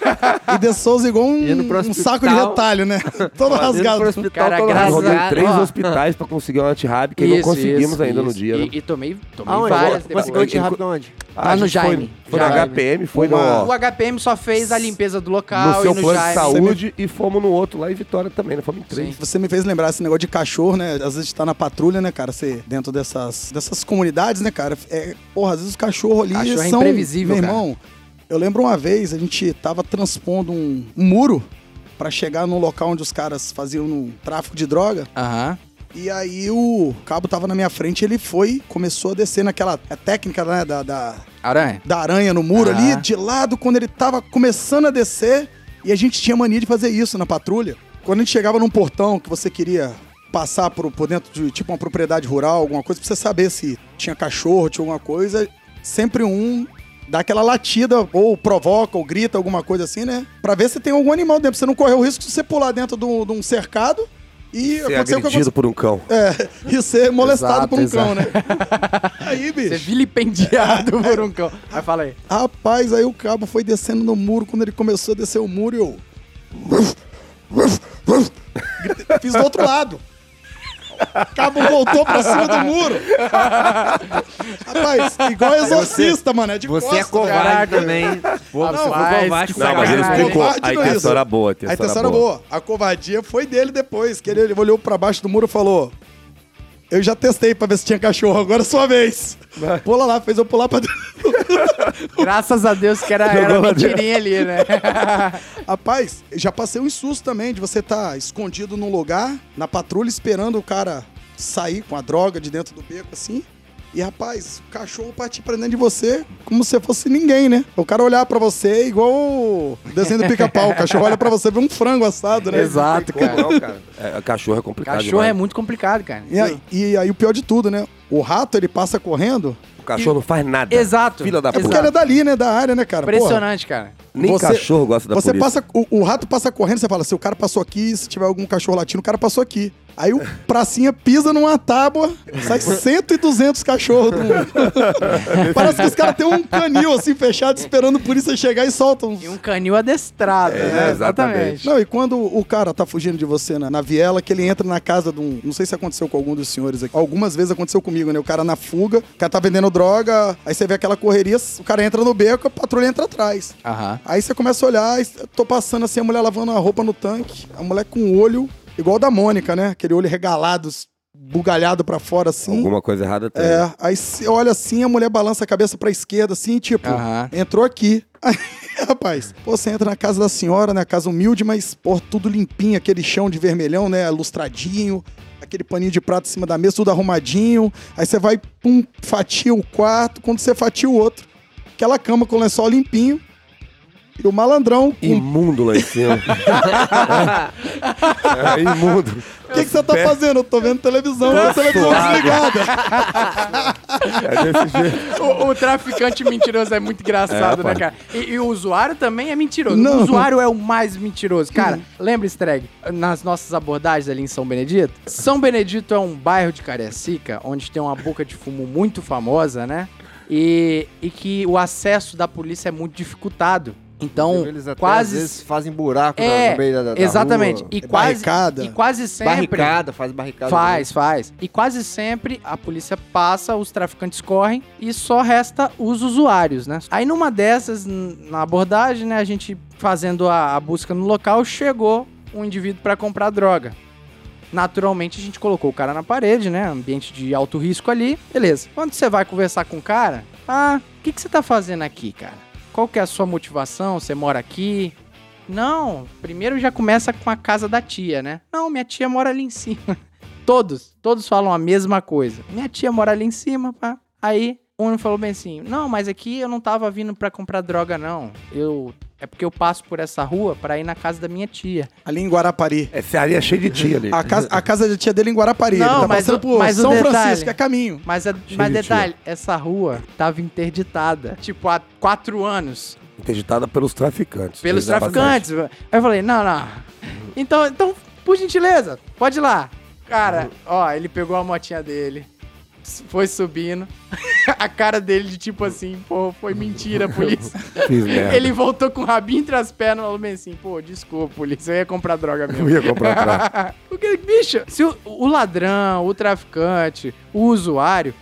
e de Souza igual um, um saco de retalho, né? Todo rasgado. pro hospital Cara, todo graças Rodei três ó. hospitais pra conseguir um antirrábica e não conseguimos ainda no isso. dia, E, né? e tomei, tomei Aonde? várias conseguiu antirrápido onde? Lá a no gente foi- Jaime. Foi, no Jaime. HPM, foi Uma- O no, HPM só fez a limpeza do local no seu e no plano de Jaime. saúde e fomos no outro lá em Vitória também, né? Fomos em três. Você me fez lembrar esse negócio de cachorro, né? Às vezes tá na patrulha, né, cara? Você dentro dessas, dessas comunidades, né, cara? É, porra, às vezes os cachorros ali Cachorro é são. imprevisível, Meu cara. irmão, eu lembro uma vez, a gente tava transpondo um, um muro pra chegar num local onde os caras faziam um tráfico de droga. Aham. E aí o cabo tava na minha frente, ele foi, começou a descer naquela técnica né, da, da, Aranha. da aranha no muro Ah. ali, de lado, quando ele tava começando a descer. E a gente tinha mania de fazer isso na patrulha. Quando a gente chegava num portão que você queria passar por, por dentro de tipo uma propriedade rural, alguma coisa, pra você saber se tinha cachorro, tinha alguma coisa, sempre um dá aquela latida, ou provoca, ou grita, alguma coisa assim, né? Pra ver se tem algum animal dentro. Pra você não correr o risco de você pular dentro de um, cercado e Ser acontecer o que agredido por um cão. é, e ser [LAUGHS] molestado Exato, por um exato. cão, né? [LAUGHS] Aí, bicho. vilipendiado [LAUGHS] por um cão. Aí fala aí. Rapaz, aí o cabo foi descendo no muro. Quando ele começou a descer o muro, eu. Fiz do outro lado. O cabo voltou pra cima do muro. Rapaz, igual exorcista, mano. É de Você é costas, covarde Caraca. também. Pô, você Rapaz, covarde Não, mas ele explicou. A é intenção era boa. A intenção era era boa. boa. A covardia foi dele depois, que ele, ele olhou pra baixo do muro e falou: Eu já testei pra ver se tinha cachorro, agora é sua vez. Pula lá, fez eu pular pra dentro. [LAUGHS] Graças a Deus que era, era mentirinha ali, né? [LAUGHS] [LAUGHS] Rapaz, já passei um susto também de você estar escondido num lugar, na patrulha, esperando o cara sair com a droga de dentro do beco, assim. E, rapaz, o cachorro partir pra dentro de você como se fosse ninguém, né? O cara olhar pra você igual o desenho do pica-pau. O cachorro olha pra você e vê um frango assado, né? Exato, cara. É, cachorro é complicado Cachorro é demais. muito complicado, cara. E aí, e aí o pior de tudo, né? O rato, ele passa correndo, cachorro não faz nada. Exato. Filha da É porque puta. ele é dali, né? Da área, né, cara? Porra, Impressionante, cara. Nem Você- cachorro gosta da Você polícia. passa, o, o rato passa correndo, você fala, se o cara passou aqui, se tiver algum cachorro latindo, o cara passou aqui. Aí o pracinha pisa numa tábua, sai 100 e 200 cachorros. do- [LAUGHS] Parece que os caras têm um canil assim fechado esperando a polícia chegar e soltam. uns- E um canil adestrado, É, né? exatamente. Não, e quando o cara tá fugindo de você na, na viela, que ele entra na casa de um. Não sei se aconteceu com algum dos senhores aqui. Algumas vezes aconteceu comigo, né? O cara na fuga, o cara tá vendendo droga, aí você vê aquela correria, o cara entra no beco, a patrulha entra atrás. Aham. Aí você começa a olhar, tô passando assim, a mulher lavando a roupa no tanque, a mulher com o olho, igual o da Mônica, né? Aquele olho regalado, bugalhado pra fora assim. Alguma coisa errada tem. É, aí você olha assim, a mulher balança a cabeça pra esquerda, assim, tipo, Aham. entrou aqui. [LAUGHS] Aí, rapaz, pô, você entra na casa da senhora, né? Casa humilde, mas, pô, tudo limpinho, aquele chão de vermelhão, né? Lustradinho, aquele paninho de prato em cima da mesa, tudo arrumadinho. Aí você vai, pum, fatia o quarto, quando você fatia o outro, aquela cama com o lençol limpinho. E o malandrão, com Imundo lá em cima. [LAUGHS] é, imundo. O que, que você tá fazendo? Eu tô vendo televisão, a televisão desligada. É desse jeito. O, o traficante mentiroso é muito engraçado, É, né, cara? E, e o usuário também é mentiroso. Não. O usuário é o mais mentiroso. Cara, lembra, Streg, nas nossas abordagens ali em São Benedito? São Benedito é um bairro de Cariacica, onde tem uma boca de fumo muito famosa, né? E, e que o acesso da polícia é muito dificultado. Então, Eles até, às quase. vezes fazem buraco É, no meio da, da exatamente. rua. E quase, barricada. e quase sempre. Barricada, faz barricada. Faz, faz. E quase sempre a polícia passa, os traficantes correm e só resta os usuários, né? Aí numa dessas, na abordagem, né, a gente fazendo a, a busca no local, chegou um indivíduo para comprar droga. Naturalmente a gente colocou o cara na parede, né? Ambiente de alto risco ali. Beleza. Quando você vai conversar com o cara, ah, o que, que você tá fazendo aqui, cara? Qual que é a sua motivação? Você mora aqui? Não, primeiro já começa com a casa da tia, né? Não, minha tia mora ali em cima. [LAUGHS] Todos, todos falam a mesma coisa. Minha tia mora ali em cima, pá. Aí um falou bem assim: Não, mas aqui eu não tava vindo pra comprar droga, não. Eu. É porque eu passo por essa rua pra ir na casa da minha tia. Ali em Guarapari. Essa área é cheia de tia ali. A casa, a casa da tia dele em Guarapari. Não, Ele tá mas passando o- por mas São detalhe- Francisco, é caminho. Mas, Cheio mas de detalhe, essa rua tava interditada. Tipo, há quatro anos. Interditada pelos traficantes. Pelos traficantes. Aí eu falei, não, não. Então, então, por gentileza, pode ir lá. Cara, ó, ele pegou a motinha dele, foi subindo. [LAUGHS] a cara dele de tipo assim, pô, foi mentira, [LAUGHS] polícia. Ele voltou com o rabinho entre as pernas e falou bem assim, pô, desculpa, polícia, eu ia comprar droga mesmo. Eu ia comprar droga. [LAUGHS] Porque, bicho, se o, o ladrão, o traficante, o usuário,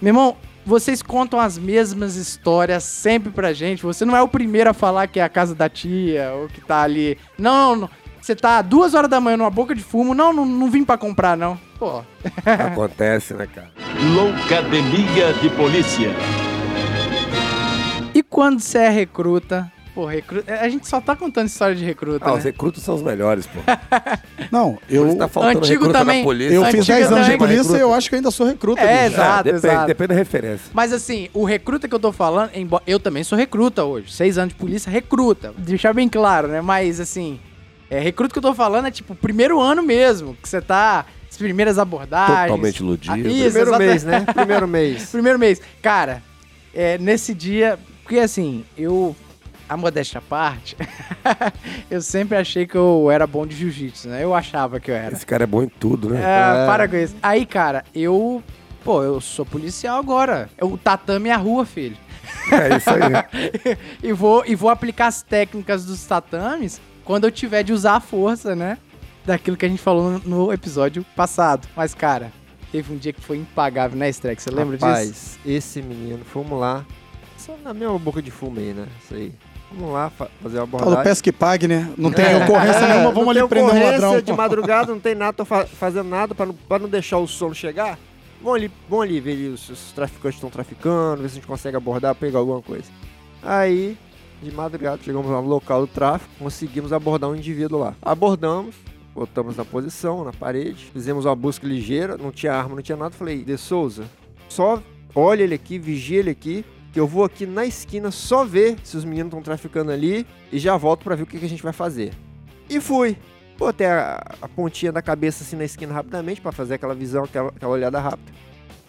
meu irmão, vocês contam as mesmas histórias sempre pra gente. Você não é o primeiro a falar que é a casa da tia ou que tá ali. Não, não. Você tá duas horas da manhã numa boca de fumo. Não, não, não vim pra comprar, não. Pô. Acontece, né, cara? Loucademia de Polícia. E quando você é recruta? Pô, recruta. A gente só tá contando história de recruta. Ah, né? os recrutos são os melhores, pô. [LAUGHS] Não, Eu, tá faltando Antigo também. eu Antiga fiz 10 anos de polícia e eu acho que eu ainda sou recruta. É, bicho. exato. depende, exato. depende da referência. Mas assim, o recruta que eu tô falando, embora eu também sou recruta hoje. Seis anos de polícia, recruta. Deixar bem claro, né? Mas assim, é, recruta que eu tô falando é tipo o primeiro ano mesmo, que você tá. As primeiras abordagens. Totalmente iludido. Ah, isso, Primeiro mês, né? Primeiro mês. [LAUGHS] Primeiro mês. Cara, é, nesse dia. Porque assim, eu. A modéstia à parte, [LAUGHS] eu sempre achei que eu era bom de jiu-jitsu, né? Eu achava que eu era. Esse cara é bom em tudo, né? É, É. para com isso. Aí, cara, eu. Pô, eu sou policial agora. O tatame é a rua, filho. É, isso aí. [LAUGHS] e, vou, e vou aplicar as técnicas dos tatames quando eu tiver de usar a força, né? Daquilo que a gente falou no, episódio passado. Mas, cara, teve um dia que foi impagável, né, Streck? Você lembra disso? Rapaz, esse menino, vamos lá. Só na mesma boca de fumo aí, né? Isso aí. Vamos lá fa- fazer uma Fala, abordagem. peça que pague, né? Não tem É, ocorrência é, nenhuma, vamos ali prender um ocorrência ladrão. de madrugada, não tem nada, tô fa- fazendo nada pra não, pra não deixar o sono chegar. Vamos ali, vamos ali ver ali os, os traficantes estão traficando, ver se a gente consegue abordar, pegar alguma coisa. Aí, de madrugada, chegamos lá no local do tráfico, conseguimos abordar um indivíduo lá. Abordamos, botamos na posição, na parede, fizemos uma busca ligeira, não tinha arma, não tinha nada. Falei, De Souza, só olha ele aqui, vigia ele aqui, que eu vou aqui na esquina só ver se os meninos estão traficando ali e já volto pra ver o que, que a gente vai fazer. E fui. Botei a, a pontinha da cabeça assim na esquina rapidamente pra fazer aquela visão, aquela, aquela olhada rápida.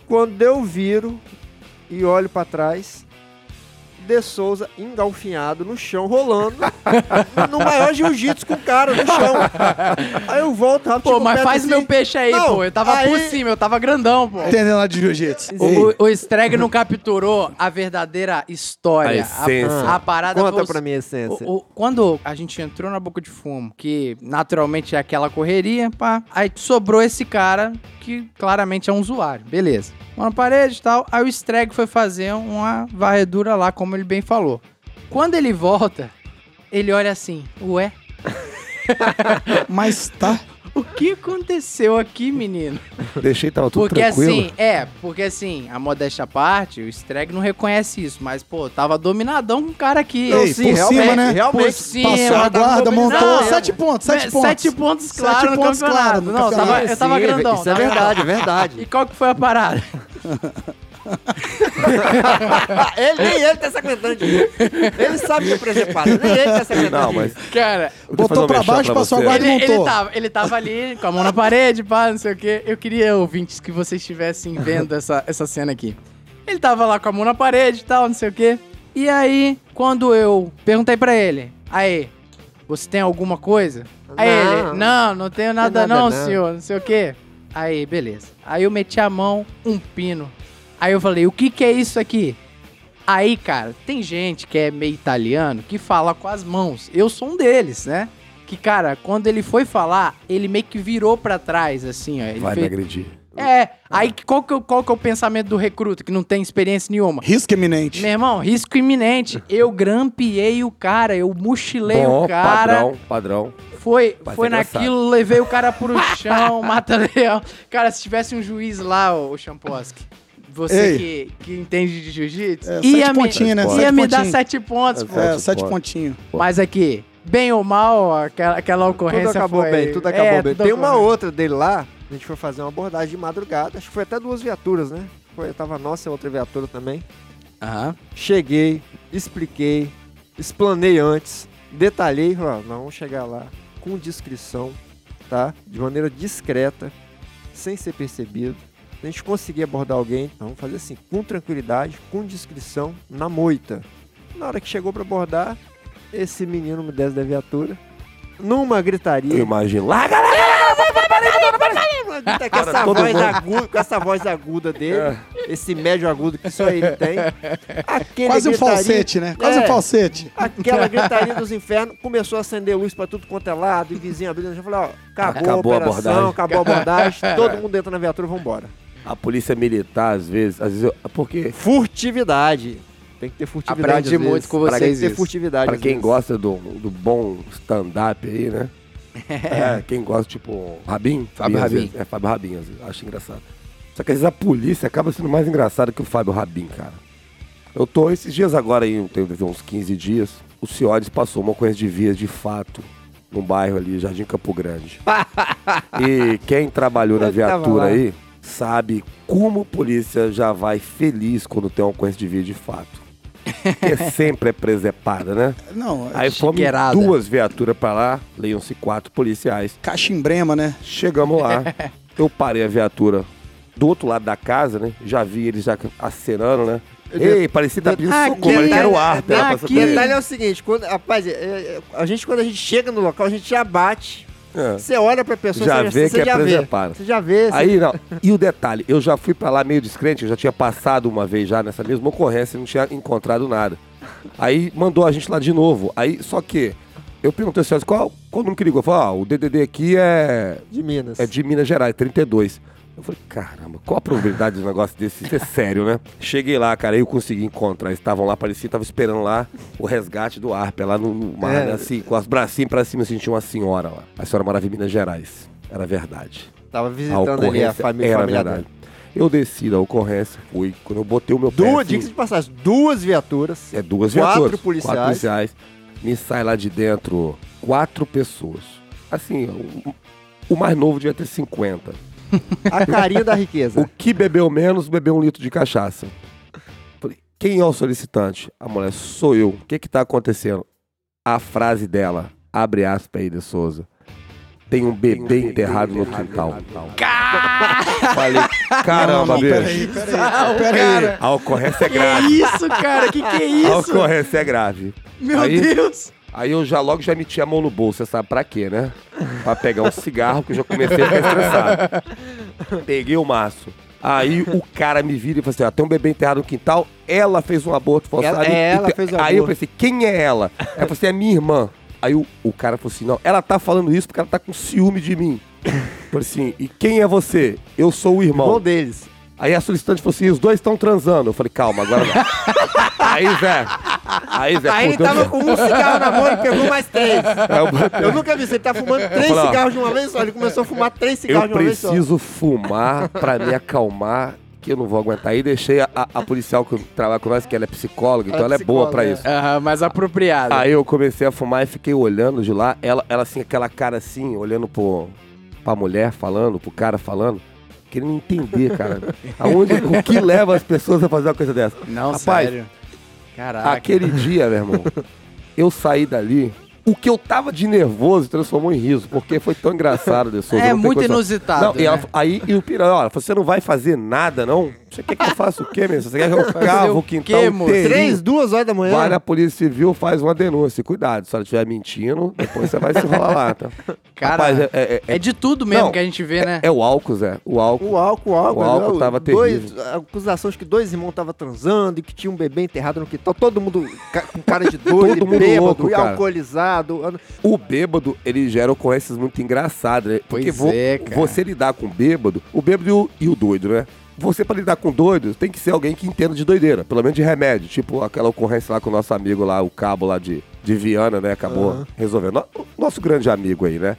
Quando eu viro, e olho pra trás. De Souza engalfinhado no chão, rolando [LAUGHS] no maior jiu-jitsu com o cara no chão. Aí eu volto rápido. Pô, mas faz assim, meu peixe aí, Não, pô. Eu tava por aí- cima, eu tava grandão, pô. Entendendo lá de jiu-jitsu. O, o, Streg não capturou a verdadeira história. A essência. A, parada Conta pra mim a essência. O- o- quando a gente entrou na boca de fumo, que naturalmente é aquela correria, pá, aí sobrou esse cara que claramente é um usuário. Beleza. Uma parede e tal. Aí o Streg foi fazer uma varredura lá, como ele bem falou. Quando ele volta, ele olha assim, ué, [LAUGHS] Mas tá. o que aconteceu aqui, menino? Deixei, tava tudo Porque tranquilo. assim, é, porque assim, a modéstia à parte, o Streg não reconhece isso, mas, pô, tava dominadão com o cara aqui. Ei, sim, por realmente, cima, né? realmente. Por cima, Passou a guarda, montou. mobilizado. Sete pontos, sete pontos. Sete pontos, Sete claro, no pontos, campeonato. claro, no não, campeonato. tava- eu tava grandão. Isso é verdade, é verdade. E qual que foi a parada? [LAUGHS] [LAUGHS] ele, nem ele tá se aguentando de mim. Ele sabe que é preservado, nem ele tá se aguentando Não, de mim. mas. Cara, Botou pra baixo, passou a guarda e ele, ele, montou. tava, ele tava ali com a mão na parede, pá, não sei o quê. Eu queria, ouvintes, que vocês estivessem vendo essa, essa cena aqui. Ele tava lá com a mão na parede e tal, não sei o quê. E aí, quando eu perguntei pra ele, aí, você tem alguma coisa? Aí Não. ele, não, não tenho nada, nada, não, não. senhor, não sei o quê. Aí, beleza. Aí eu meti a mão, um pino. Aí eu falei, o que que é isso aqui? Aí, cara, tem gente que é meio italiano que fala com as mãos. Eu sou um deles, né? Que, cara, quando ele foi falar, ele meio que virou pra trás, assim, ó. Ele Vai me fez- agredir. É, aí qual que, é o- qual que é o pensamento do recruta que não tem experiência nenhuma? Risco iminente. Meu irmão, risco iminente. Eu grampeei o cara, eu mochilei Bom, o cara. padrão, padrão. Foi, Vai foi engraçado. naquilo, levei o cara pro chão, [LAUGHS] mata-leão. Cara, se tivesse um juiz lá, ô Champoski, você Ei. que, que entende de jiu-jitsu, É, ia, sete me, pontinhos, né? ia Sete me dar sete pontos, pô. É, Sete pontinhos. Mas aqui, bem ou mal, aquela, aquela ocorrência Tudo acabou foi... bem, tudo acabou É, bem. tudo Tem uma outra dele lá, a gente foi fazer uma abordagem de madrugada, acho que foi até duas viaturas, né? Foi, tava nossa e outra viatura também. Aham. Cheguei, expliquei, explanei antes, detalhei, ó, nós vamos chegar lá com discrição, tá? De maneira discreta, sem ser percebido. Se a gente conseguir abordar alguém, nós vamos fazer assim, com tranquilidade, com discrição, na moita. Na hora que chegou pra abordar, esse menino me desce da viatura, numa gritaria. Eu imagino. Lá, galera! Grita com essa, voz aguda, com essa voz aguda dele, É. esse médio agudo que só ele tem. Aquele Quase um falsete, né? Quase É. um falsete. Aquela [LAUGHS] gritaria dos infernos começou a acender luz pra tudo quanto é lado, e vizinho abrindo. Já falou, ó, acabou, Acabou a a operação, abordagem. acabou a abordagem, todo mundo entra na viatura, vambora. A polícia militar, às vezes, às vezes eu, porque Furtividade. Tem que ter furtividade. Aprendi às muito vezes. com Tem vocês que ter isso. furtividade. Pra quem vezes. gosta do, do bom stand-up aí, né? [LAUGHS] É, quem gosta, tipo, Rabin? Fábio Rabin. É, Fábio Rabin, às vezes. Acho engraçado. Só que às vezes a polícia acaba sendo mais engraçada que o Fábio Rabin, cara. Eu tô esses dias agora aí, tem tem uns 15 dias, o Ciores passou uma coisa de vias de fato num bairro ali, Jardim Campo Grande. [LAUGHS] e quem trabalhou na Eu tava viatura aí sabe como a polícia já vai feliz quando tem uma coisa de via de fato. Porque [LAUGHS] sempre é presepada, né? Não, Aí fomos Chiqueirada. duas viaturas pra lá, leiam-se quatro policiais. cachimbrema, né? Chegamos lá, [LAUGHS] eu parei a viatura do outro lado da casa, né? Já vi eles já acenando, né? Ei, parecia que tá pedindo Aqui, socorro, era o ar. aqui. pela passando O detalhe é o seguinte, quando, rapaz, é, é, a gente quando a gente chega no local, a gente já bate. É. Você olha pra pessoa, Já você vê você que é já. Você já vê. você- Aí, não. E o detalhe, eu já fui pra lá meio descrente, eu já tinha passado uma vez já nessa mesma ocorrência e não tinha encontrado nada. Aí mandou a gente lá de novo. Aí, só que eu perguntei assim, qual, qual o número que ligou? Eu falei, ah, o DDD aqui é De Minas. É de Minas Gerais, 32. Eu falei, caramba, qual a probabilidade de um negócio desse? Isso é sério, né? Cheguei lá, cara, aí eu consegui encontrar. Eles estavam lá, parecia, estavam esperando lá o resgate do Arpe, lá no, no mar, É. né? assim, com os bracinhos pra cima, assim, tinha uma senhora lá. A senhora morava em Minas Gerais. Era verdade. Tava A visitando ali a família era familiar verdade. dela. Eu desci da ocorrência, fui. Quando eu botei o meu pé, Duas, assim, diga de passagem, duas viaturas. é duas quatro viaturas. policiais. Quatro policiais. Me sai lá de dentro quatro pessoas. Assim, o, o mais novo devia ter 50. A carinha da riqueza. O que bebeu menos, bebeu um litro de cachaça. Falei, quem é o solicitante? A mulher, sou eu. O que que tá acontecendo? A frase dela, abre aspas aí de Souza. Tem um bebê enterrado no quintal. falei, caramba, bicho. peraí, peraí. Não, peraí. cara. A ocorrência é Que grave. isso, cara? Que que é A isso? ocorrência é grave. Meu Aí- Deus. Aí eu já logo já meti a mão no bolso, você sabe pra quê, né? Pra pegar um cigarro, que eu já comecei a ficar estressado. Peguei o maço. Aí o cara me vira e fala assim: ó, tem um bebê enterrado no quintal, ela fez um aborto forçado. Ela- é, ela te- fez o Aí eu aborto. pensei, quem é ela? Eu falei assim, é minha irmã. Aí o, o cara falou assim: não, ela tá falando isso porque ela tá com ciúme de mim. Falei assim, e quem é você? Eu sou o irmão. Irmão deles. Aí a solicitante falou assim: os dois estão transando. Eu falei, calma, agora não. [LAUGHS] aí, Zé. Aí, Zé, Aí ele tava com um cigarro na mão e pegou mais três. Aí [LAUGHS] eu Eu nunca vi, você tá fumando três falei, cigarros de uma vez só. Ele começou a fumar três Eu cigarros de uma vez só. preciso fumar pra me acalmar, que eu não vou aguentar. Aí deixei a, a- a policial que trabalha com nós, que ela é psicóloga, então É ela é boa é. isso. Aham, mais apropriado. Aí eu comecei a fumar e fiquei olhando de lá. Ela, ela assim, aquela cara assim, olhando pro, pra mulher falando, pro cara falando, querendo entender, cara. Aonde, o que leva as pessoas a fazer uma coisa dessa? Não, Rapaz, sério. Caraca. Aquele dia, meu irmão, eu saí dali. O que eu tava de nervoso transformou em riso, porque foi tão engraçado, De Souza. É muito inusitado, Não, e ela- né? aí e o piranha, olha, você não vai fazer nada, não? Você quer que eu faça o quê, meu? Você quer que eu cavo o quintal quê, inteirinho? Três, duas horas da manhã. Vai na Polícia Civil, faz uma denúncia. Cuidado, se ela estiver mentindo, depois você vai se enrolar lá, tá? Cara, Rapaz, é, é- é- É de tudo mesmo Não, que a gente vê, né? é o álcool, Zé. O álcool. O álcool, o álcool. O álcool né? tava dois, terrível. Acusações que dois irmãos estavam transando e que tinha um bebê enterrado no quintal. Todo mundo com cara de [LAUGHS] doido, Todo mundo bêbado, louco, e cara. Alcoolizado. O bêbado, ele gera ocorrências muito engraçadas, né? Porque Pois vo- é, cara. você lidar com o bêbado, o bêbado e o, e o doido, né? Você, pra lidar com doido, tem que ser alguém que entenda de doideira, pelo menos de remédio. Tipo aquela ocorrência lá com o nosso amigo lá, o cabo lá de, de Viana, né? Acabou Aham. resolvendo. No- Nosso grande amigo aí, né?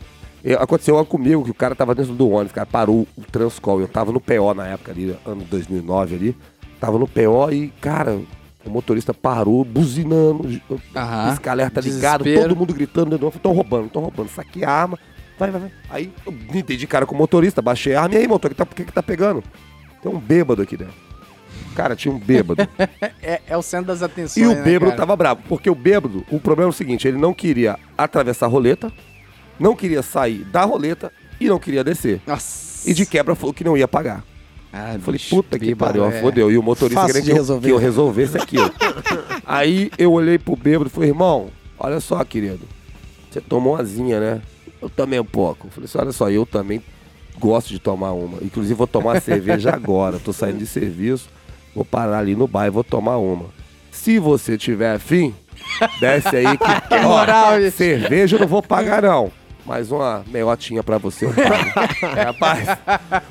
Aconteceu algo comigo, que o cara tava dentro do ônibus, cara, parou o Transcol. Eu tava no PO na época ali, ano 2009 ali. Tava no PO e, cara, o motorista parou, buzinando, Aham. esse alerta ligado, Desespero. todo mundo gritando, estão roubando, estão roubando, saquei a arma, vai, vai, vai. Aí eu me dei de cara com o motorista, baixei a arma, e aí, motorista, por que que tá pegando? Tem um bêbado aqui dentro. Cara, tinha um bêbado. [LAUGHS] É, é o centro das atenções. e o né, bêbado cara? tava bravo, porque o bêbado, o problema é o seguinte, ele não queria atravessar a roleta, não queria sair da roleta e não queria descer. Nossa. E de quebra falou que não ia pagar. Ah, falei, bicho, puta que pariu, é. fodeu. E o motorista Fácil de que eu, que eu resolvesse aquilo. [LAUGHS] Aí eu olhei pro bêbado e falei, irmão, olha só, querido. Você tomou uma zinha, né? Eu também um pouco. Falei assim, olha só, eu também gosto de tomar uma. Inclusive vou tomar cerveja agora. Tô saindo de serviço, vou parar ali no bar e vou tomar uma. Se você tiver afim, desce aí que, [LAUGHS] ó, moral, gente. cerveja eu não vou pagar não. Mais uma meiotinha pra você. É, rapaz,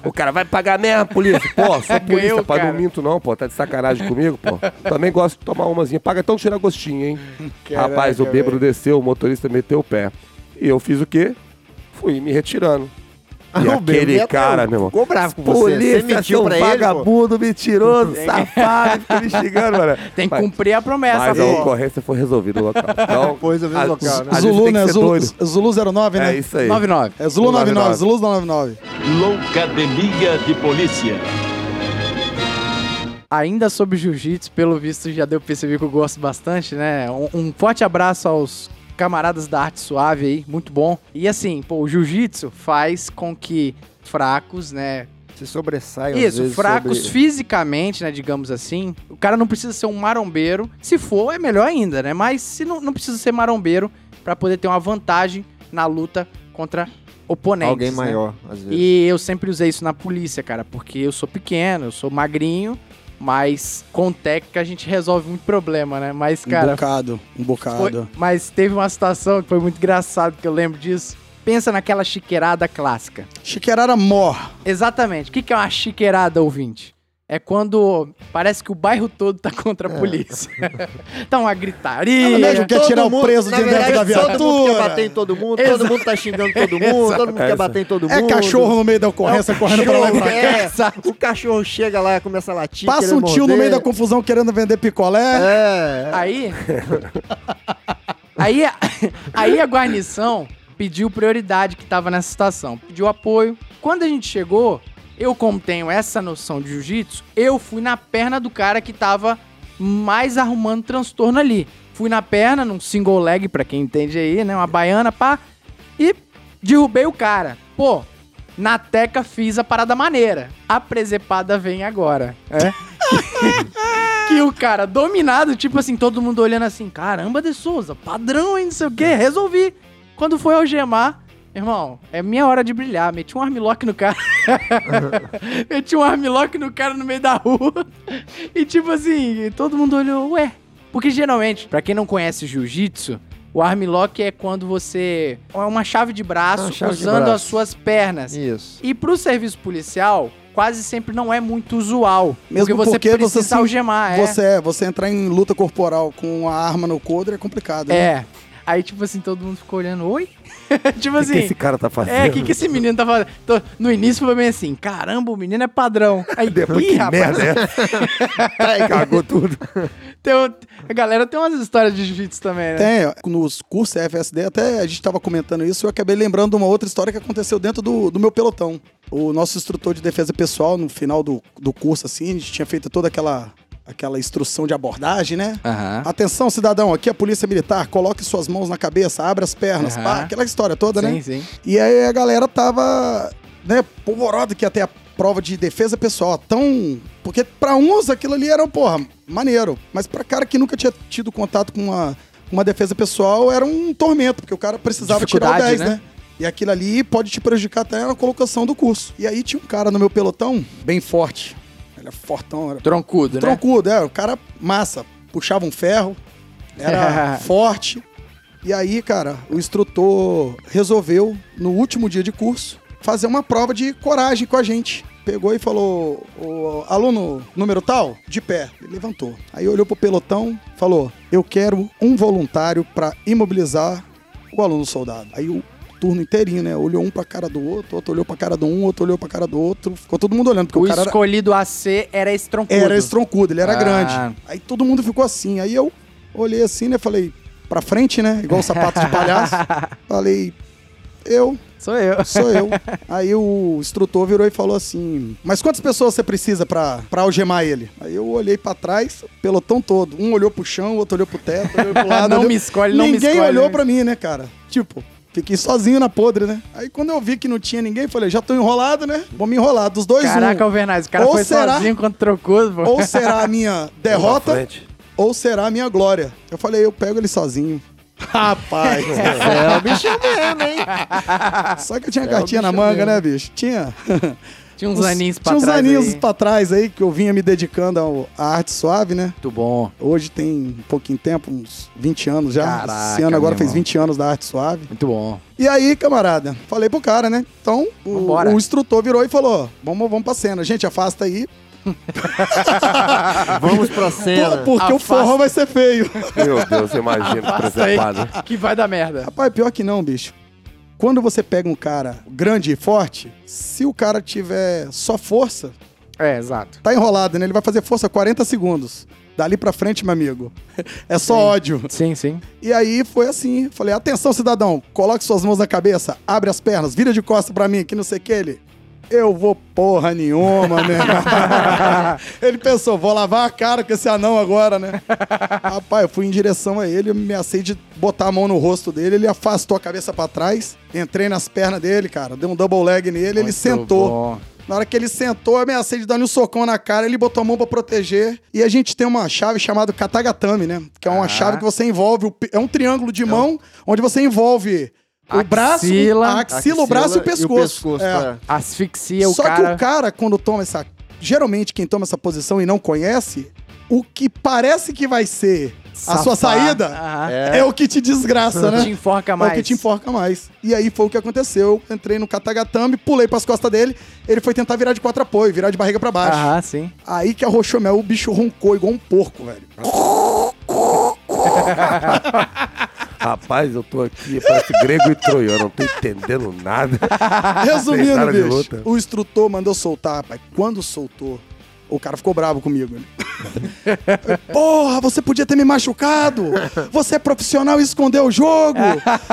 o cara vai pagar mesmo, polícia. Pô, sou [LAUGHS] polícia, Ganhou, cara. não minto não, pô. Tá de sacanagem comigo, pô. Também gosto de tomar umazinha. Paga então tira gostinho, hein. Rapaz, o bêbado desceu, o motorista meteu o pé. E eu fiz o quê? Fui me retirando. E aquele ia- cara, meu irmão. Ficou bravo com você. Polícia, Você mentiu pra ele, pô. vagabundo, mentiroso, safado, fica me xingando, mano. [LAUGHS] Tem que Mas- cumprir a promessa, Mas a pô. ocorrência foi resolvida no local. [LAUGHS] Então, Foi resolvido no local, né? Zulu, né? Zulu. Zulu 09, né? É isso aí. 99. É Zulu 99, 99. Zulu 99. Loucademia de Polícia. Ainda sobre jiu-jitsu, pelo visto já deu pra perceber que eu gosto bastante, né? Um, um forte abraço aos camaradas da arte suave aí, muito bom. E assim, pô, o jiu-jitsu faz com que fracos, né? Se sobressai às Isso, vezes, fracos sobre- fisicamente, né, digamos assim. O cara não precisa ser um marombeiro. Se for, é melhor ainda, né? Mas se não, não precisa ser marombeiro pra poder ter uma vantagem na luta contra oponentes. Alguém né? maior, às vezes. E eu sempre usei isso na polícia, cara, porque eu sou pequeno, eu sou magrinho, mas com técnica a gente resolve muito problema, né? Mas, Um cara, bocado, um foi- bocado. mas teve uma situação que foi muito engraçado, que eu lembro disso. Pensa naquela chiqueirada clássica. Chiqueirada mor. Exatamente. O que que é uma chiqueirada, ouvinte? É quando parece que o bairro todo tá contra a É. polícia. [LAUGHS] tá uma gritaria. Ah, médico quer Todo tirar o mundo- preso na de dentro da Todo mundo quer viatura. bater em todo mundo, Exato. todo mundo tá xingando todo mundo, [LAUGHS] todo mundo quer bater em todo É mundo. cachorro no meio da ocorrência, É o correndo pra lá e pra cá. é, Exato. o cachorro chega lá e começa a latir. Passa um tio no morder. meio da confusão querendo vender picolé. É. Aí. aí, aí a guarnição pediu prioridade que tava nessa situação. Pediu apoio. Quando a gente chegou, eu, como tenho essa noção de jiu-jitsu, eu fui na perna do cara que tava mais arrumando transtorno ali. Fui na perna, num single leg, pra quem entende aí, né? Uma baiana, pá. E derrubei o cara. Pô, Na teca fiz a parada maneira. A presepada vem agora. É? [LAUGHS] que o cara dominado, tipo assim, todo mundo olhando assim, caramba, De Souza, padrão, hein, não sei o quê, resolvi. Quando foi algemar, irmão, é minha hora de brilhar. Meti um armlock no cara. [LAUGHS] Meti um armlock no cara no meio da rua. E tipo assim, todo mundo olhou, ué. Porque geralmente, pra quem não conhece jiu-jitsu, o armlock é quando você. É uma chave de braço chave de usando braço. as suas pernas. Isso. E pro serviço policial, quase sempre não é muito usual. Mesmo porque você porque você precisa se- algemar, é. Você é, você entrar em luta corporal com a arma no coldre é complicado. né? É. Aí, tipo assim, todo mundo ficou olhando, oi? [LAUGHS] tipo O que, assim. que esse cara tá fazendo? É, o que, que esse menino tá fazendo? Tô- no início foi bem assim, caramba, o menino é padrão. Aí, Depois ih, que rapaz, merda [LAUGHS] é? Cagou tudo. tem a galera tem umas histórias de jiu-jitsu também, né? Tem, nos cursos FSD, até a gente tava comentando isso, eu acabei lembrando de uma outra história que aconteceu dentro do, do meu pelotão. O nosso instrutor de defesa pessoal, no final do, do curso, assim, a gente tinha feito toda aquela, aquela instrução de abordagem, né? Aham. Atenção, cidadão, aqui é a polícia militar, coloque suas mãos na cabeça, abra as pernas, Aham. pá, aquela história toda, Sim, né? sim. E aí a galera tava, né, polvorosa que ter a prova de defesa pessoal, tão... Porque pra uns aquilo ali era, porra, maneiro. Mas pra cara que nunca tinha tido contato com uma, uma defesa pessoal, era um tormento, porque o cara precisava tirar o Dificuldade, 10, né? né? E aquilo ali pode te prejudicar até na colocação do curso. E aí tinha um cara no meu pelotão, bem forte. É fortão, era Troncudo, né? Troncudo, é. O cara massa. Puxava um ferro, era [LAUGHS] forte. E aí, cara, o instrutor resolveu, no último dia de curso, fazer uma prova de coragem com a gente. Pegou e falou, o aluno número tal, de pé. Ele levantou. Aí olhou pro pelotão, falou, eu quero um voluntário pra imobilizar o aluno soldado. Aí o turno inteirinho, né? Olhou um pra cara do outro, outro olhou pra cara do um, outro olhou pra cara do outro. Ficou todo mundo olhando, porque O o, cara era... escolhido a ser era esse troncudo. Era esse troncudo, ele era Ah. grande. Aí todo mundo ficou assim. Aí eu olhei assim, né? Falei, pra frente, né? Igual sapato de palhaço. [LAUGHS] Falei, eu, Sou eu. sou eu. [LAUGHS] Aí o instrutor virou e falou assim: Mas quantas pessoas você precisa pra, pra algemar ele? Aí eu olhei pra trás, pelotão todo. Um olhou pro chão, outro olhou pro teto, olhou pro [LAUGHS] lado. Não olhou- me escolhe, não me Ninguém escolhe. olhou pra mim, né, cara? Tipo. Fiquei sozinho na podre, né? Aí quando eu vi que não tinha ninguém, falei, já tô enrolado, né? Vamos enrolar. Dos dois, Caraca, um. Alvernaz, o cara Ou foi será- sozinho contra o troncudo, pô. Ou será a minha [LAUGHS] derrota, ou será a minha glória. Eu falei, eu pego ele sozinho. [LAUGHS] Rapaz, [LAUGHS] É, o bicho mesmo, hein? só que eu tinha É, cartinha na manga, mesmo. né, bicho? Tinha. Tinha uns aninhos pra tinha uns trás aninhos aí. pra trás aí que eu vinha me dedicando ao- à arte suave, né? Muito bom. Hoje tem um pouquinho tempo, uns 20 anos já. Caraca, Esse ano agora fez irmão. 20 anos da arte suave. Muito bom. E aí, camarada, falei pro cara, né? Então, o, o instrutor virou e falou: vamos, vamos pra cena. Gente, afasta aí. [LAUGHS] Vamos pra cena. Pô, porque o Afasta. forró vai ser feio. Meu Deus, imagina que Afasta aí, preservado. que vai dar merda. Rapaz, pior que não, bicho. Quando você pega um cara grande e forte, se o cara tiver só força, É, exato. tá enrolado, né? Ele vai fazer força 40 segundos. Dali pra frente, meu amigo. [LAUGHS] É só ódio. Sim, sim. E aí foi assim. Falei, atenção, cidadão, coloque suas mãos na cabeça, abre as pernas, vira de costa pra mim, que não sei o que ele. Eu vou porra nenhuma, né? [LAUGHS] ele pensou, vou lavar a cara com esse anão agora, né? Rapaz, eu fui em direção a ele, eu me assei de botar a mão no rosto dele, ele afastou a cabeça pra trás, entrei nas pernas dele, cara, dei um double leg nele, ele Muito sentou. bom. Na hora que ele sentou, eu ameacei de dar um socão na cara, ele botou a mão pra proteger. E a gente tem uma chave chamada katagatame, né? Que é uma Ah. chave que você envolve. É um triângulo de mão, onde você envolve o Axila, braço, a axila, o braço e o pescoço. É. é. Asfixia o Só cara. que o cara, quando toma essa. Geralmente, quem toma essa posição e não conhece, o que parece que vai ser a sua Safar. saída Aham. é, o que te desgraça, né? Te enforca É mais. o que te enforca mais. E aí foi o que aconteceu. Eu entrei no katagatame, pulei pras costas dele. Ele foi tentar virar de quatro apoio, virar de barriga pra baixo. Aham, sim. Aí que arrochou mel, o bicho roncou igual um porco, velho. [LAUGHS] Rapaz, eu tô aqui, parece grego e troiano, não tô entendendo nada. [LAUGHS] Resumindo, bicho, luta. o instrutor mandou soltar, rapaz. Quando soltou, o cara ficou bravo comigo. né? [LAUGHS] Porra, você podia ter me machucado. Você é profissional e escondeu o jogo.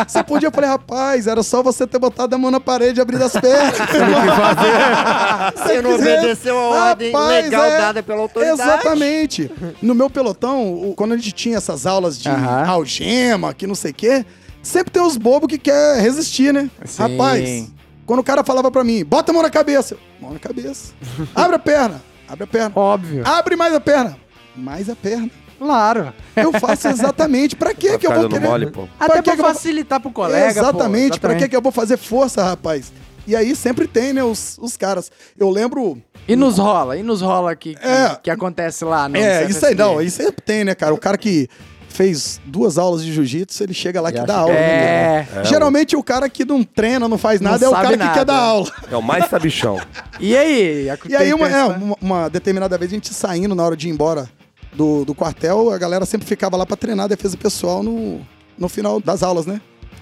Você podia, eu falei, rapaz, era só você ter botado a mão na parede e abrir as pernas. [LAUGHS] Você não quiser- obedeceu a ordem Rapaz, legal é. dada pela autoridade. Exatamente. No meu pelotão, quando a gente tinha essas aulas de Aham. algema, que não sei o quê, sempre tem os bobos que quer resistir, né? Sim. Rapaz, Quando o cara falava pra mim, bota a mão na cabeça. eu, Mão na cabeça. [LAUGHS] Abre a perna. Abre a perna. Óbvio. Abre mais a perna. Mais a perna. Claro. Eu faço exatamente. Pra que que eu vou querer... mole, pô. Até Pra que pra que eu vou- facilitar pro colega. exatamente. pô, Pra que que eu vou fazer força, rapaz? E aí sempre tem, né, os, os caras. Eu lembro... E nos rola, e nos rola aqui que, É. que acontece lá no É, isso aí CFSD. não, isso sempre tem, né, cara? O cara que fez duas aulas de jiu-jitsu, ele chega lá E que dá que aula. né, É. Geralmente o cara que não treina, não faz Não nada, é o cara que nada. quer dar aula. É o mais sabichão. E aí? E aí, uma, é, uma, uma determinada vez, a gente saindo na hora de ir embora do, do quartel, a galera sempre ficava lá pra treinar a defesa pessoal no, no final das aulas, né?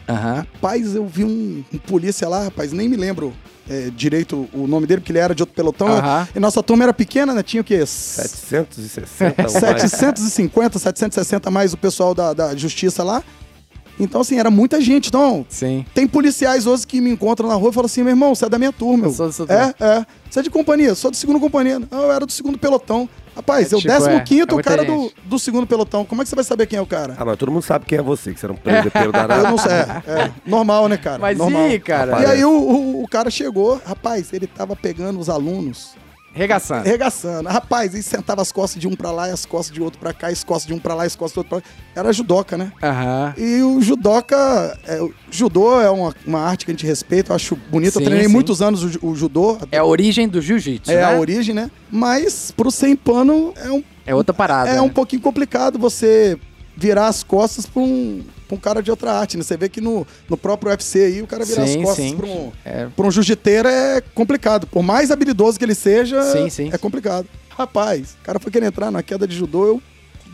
Aham. Rapaz, eu vi um, um polícia lá, rapaz, nem me lembro é, direito o nome dele, porque ele era de outro pelotão. E nossa turma era pequena, né? Tinha o quê? 760 ou mais. 750, 760 mais o pessoal da, da justiça lá. Então, assim, era muita gente. Então, Sim. tem policiais hoje que me encontram na rua e falam assim: meu irmão, você é da minha turma. Eu sou da sua turma. É, é. Você é de companhia? Sou do segundo companhia. Não, eu era do segundo pelotão. Rapaz, É eu tipo, décimo é, quinto, é o muita cara do, do segundo pelotão. Como é que você vai saber quem é o cara? Ah, mas todo mundo sabe quem é você, que você era um presepeiro danado. Eu não sei. É, é. normal, né, cara? Mas normal. e, cara? E aí o, o, o cara chegou, rapaz, ele tava pegando os alunos, Regaçando. arregaçando. Rapaz, ele sentava as costas de um pra lá e as costas de outro pra cá, as costas de um pra lá e as costas do outro pra lá. Era judoca, né? Aham. E o judoca, é, o judô é uma, uma arte que a gente respeita, eu acho bonito. Sim, eu treinei sim. muitos anos o, o judô. É a origem do jiu-jitsu, É né? a origem, né? Mas pro sem pano é um, É outra parada. é né? um pouquinho complicado você virar as costas pra um, pra um cara de outra arte, né? Você vê que no, no próprio UFC aí o cara virar Sim, as costas pra um, É. pra um jiu-jiteiro é complicado. Por mais habilidoso que ele seja, Sim, sim. é complicado. Rapaz, o cara foi querer entrar na queda de judô, eu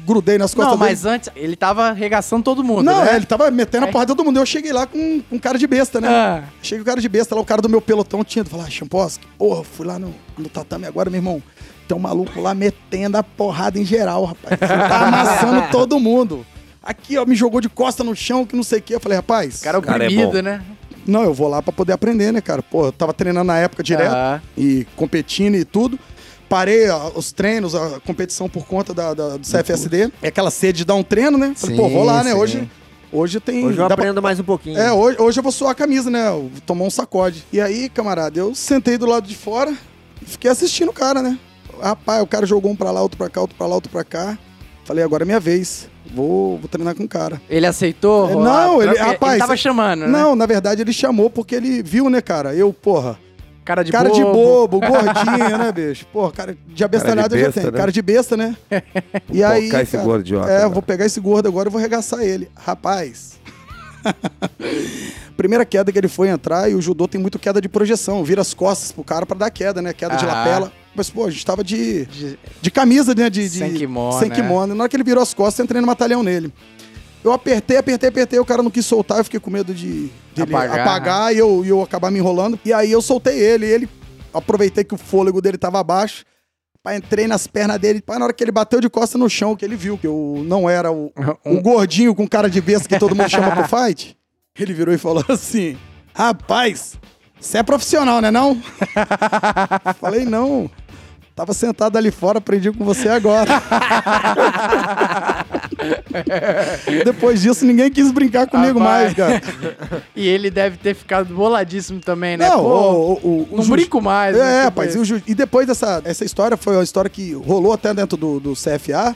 grudei nas costas Não, dele. mas antes, ele tava regaçando todo mundo, Não, né? é, ele tava metendo a Aí- porra de todo mundo. Eu cheguei lá com, com cara de besta, né? Ah. Cheguei com cara de besta lá, o cara do meu pelotão tinha. Falar, ah, Champoski, porra, fui lá no, no tatame agora, meu irmão. Tem um maluco lá metendo a porrada em geral, rapaz. Tá amassando [LAUGHS] todo mundo. Aqui, ó, me jogou de costa no chão, que não sei o quê. Eu falei, rapaz, O cara cara é oprimido, bom. né? não, eu vou lá pra poder aprender, né, cara? Pô, eu tava treinando na época direto Ah. e competindo e tudo. Parei ó, os treinos, a competição por conta da, da- do CFSD. É aquela sede de dar um treino, né? Falei, Sim, pô, vou lá, né? sim. Hoje, hoje tem. Hoje eu dá pra- aprendo mais um pouquinho. É, hoje, hoje eu vou suar a camisa, né? Tomar um sacode. E aí, camarada, eu sentei do lado de fora e fiquei assistindo o cara, né? Rapaz, o cara jogou um pra lá, outro pra cá, outro pra lá, outro pra cá. Falei, agora é minha vez. Vou, vou treinar com o cara. Ele aceitou? É, não, ele- rapaz, Ele tava chamando, né? Não, na verdade ele chamou porque ele viu, né, cara? Eu, porra, Cara de cara bobo. de bobo, [LAUGHS] gordinho, né, bicho? Porra, cara de abestalhado eu já tenho. né? Cara de besta, né? [LAUGHS] E aí. Focar esse cara, gordo idiota, É, né? vou pegar esse gordo agora e vou arregaçar ele. Rapaz. [LAUGHS] Primeira queda que ele foi entrar e o judô tem muito queda de projeção. Vira as costas pro cara pra dar queda, né? Queda de Ah. lapela. Mas, pô, a gente tava de, De- de camisa, né? De, de, Sem kimono, Sem né? kimono. Na hora que ele virou as costas, eu entrei no batalhão nele. Eu apertei, apertei, apertei, o cara não quis soltar, eu fiquei com medo de, Apagar. apagar, e, eu, e eu acabar me enrolando. E aí eu soltei ele, e ele aproveitei que o fôlego dele tava abaixo. Pá, entrei nas pernas dele. Pá, na hora que ele bateu de costa no chão, que ele viu que eu não era o, [LAUGHS] o gordinho com cara de besta que todo mundo chama pro fight, ele virou e falou assim: Rapaz, você é profissional, né não? [LAUGHS] Falei, não. Tava sentado ali fora, aprendi com você agora. [LAUGHS] Depois disso, ninguém quis brincar comigo mais, cara. E ele deve ter ficado boladíssimo também, né? Não, Pô, o, o, o não brinco mais. né, É, depois. rapaz, e, e depois dessa essa história, foi uma história que rolou até dentro do, do CFA,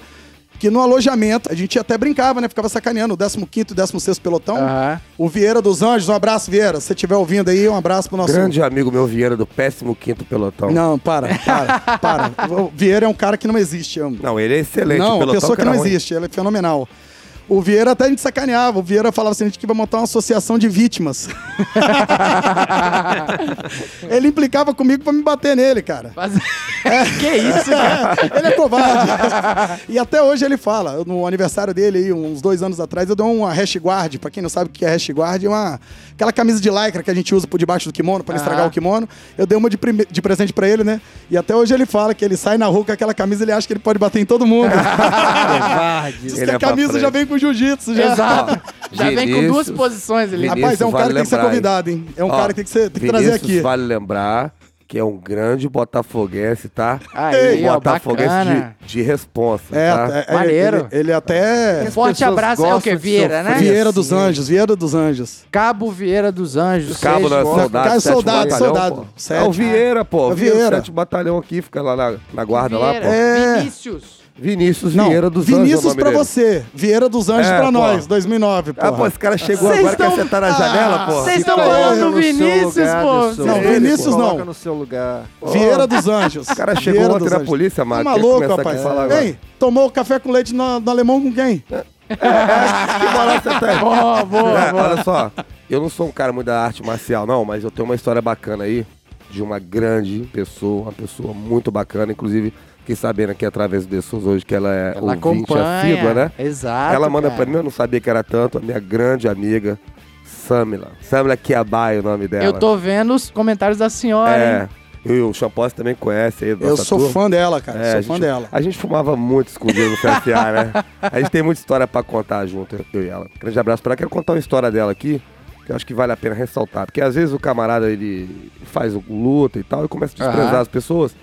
que no alojamento, a gente até brincava, né? Ficava sacaneando o 15º e 16º pelotão. Aham. O Vieira dos Anjos, um abraço, Vieira. Se você estiver ouvindo aí, um abraço pro nosso... Grande amigo meu Vieira do péssimo quinto pelotão. Não, Não, para, para, para. O Vieira é um cara que não existe, amo. ele é excelente. Não, uma pelotão pessoa que não ruim. existe, ela é fenomenal. O Vieira até a gente sacaneava. O Vieira falava assim: a gente que vai montar uma associação de vítimas. [LAUGHS] Ele implicava comigo pra me bater nele, cara. Mas- [LAUGHS] que isso, cara? Ele é covarde. e até hoje ele fala, no aniversário dele, aí, uns dois anos atrás, eu dei uma hash guard. Pra quem não sabe o que é hash guard, é uma, aquela camisa de lycra que a gente usa por debaixo do kimono, pra não estragar Aham. o kimono. Eu dei uma de, prime- de presente pra ele, né? E até hoje ele fala que ele sai na rua com aquela camisa ele acha que ele pode bater em todo mundo. Covarde. [LAUGHS] Diz Ele que a é camisa já vem com jiu-jitsu, já. Exato. [LAUGHS] Já vem com Vinícius- duas posições ali. Vinícius Rapaz, é um cara vale que tem que ser lembrar, hein? convidado, hein? É um Ó, cara que tem que, ser, tem que trazer Vinícius aqui. vale lembrar que é um grande botafoguense, tá? Aí, ó, botafoguense de, de responsa, É, tá? é, Maneiro. Ele, ele até. Forte pessoas abraço. É o gostam de Vieira, né? Vieira dos assim. Anjos, Vieira dos Anjos. Cabo Vieira dos Anjos. Cabo da gostam? Soldado, Cara, sétimo soldado, batalhão, soldado. pô. Sete. É o Vieira, pô. É O Vieira. Vieira. Sétimo batalhão aqui, fica lá na, na guarda lá, Vieira. pô. É. Vinícius. Vinícius Não, Vieira dos Anjos. é Vinícius pra dele. você. Vieira dos Anjos É, pra pô. nós, 2009, porra. Ah, pô, esse cara chegou Vocês agora, quer tão- sentar na janela, pô. Vocês estão falando do no seu Vinícius, lugar, pô. Anderson. Não, Vinícius não. Coloca no seu lugar. Vieira dos Anjos. O cara chegou Vieira ontem dos na Anjos. polícia, Tá mano. maluco, Quer rapaz. a falar agora. Tomou café com leite no, no alemão com quem? [LAUGHS] Que moral você tem? Boa, boa, É, boa. olha só, eu não sou um cara muito da arte marcial, não, mas eu tenho uma história bacana aí de uma grande pessoa, uma pessoa muito bacana, inclusive fiquei sabendo aqui através do Dessus hoje que ela é Ela ouvinte acompanha. assídua, né? Exato. ela manda pra mim, eu não sabia que era tanto, a minha grande amiga, Samila. Samila Kiabai é o nome dela. Eu tô vendo os comentários da senhora, É, hein? eu e o Champós também conhece aí, Eu sou turma. fã dela, cara. É, sou fã gente- dela. A gente fumava muito escondido no PFA, né? [LAUGHS] A gente tem muita história pra contar junto, eu e ela. Grande abraço pra ela. Quero contar uma história dela aqui, que eu acho que vale a pena ressaltar. Porque às vezes o camarada, ele faz luta e tal, e começa a desprezar Aham. as pessoas,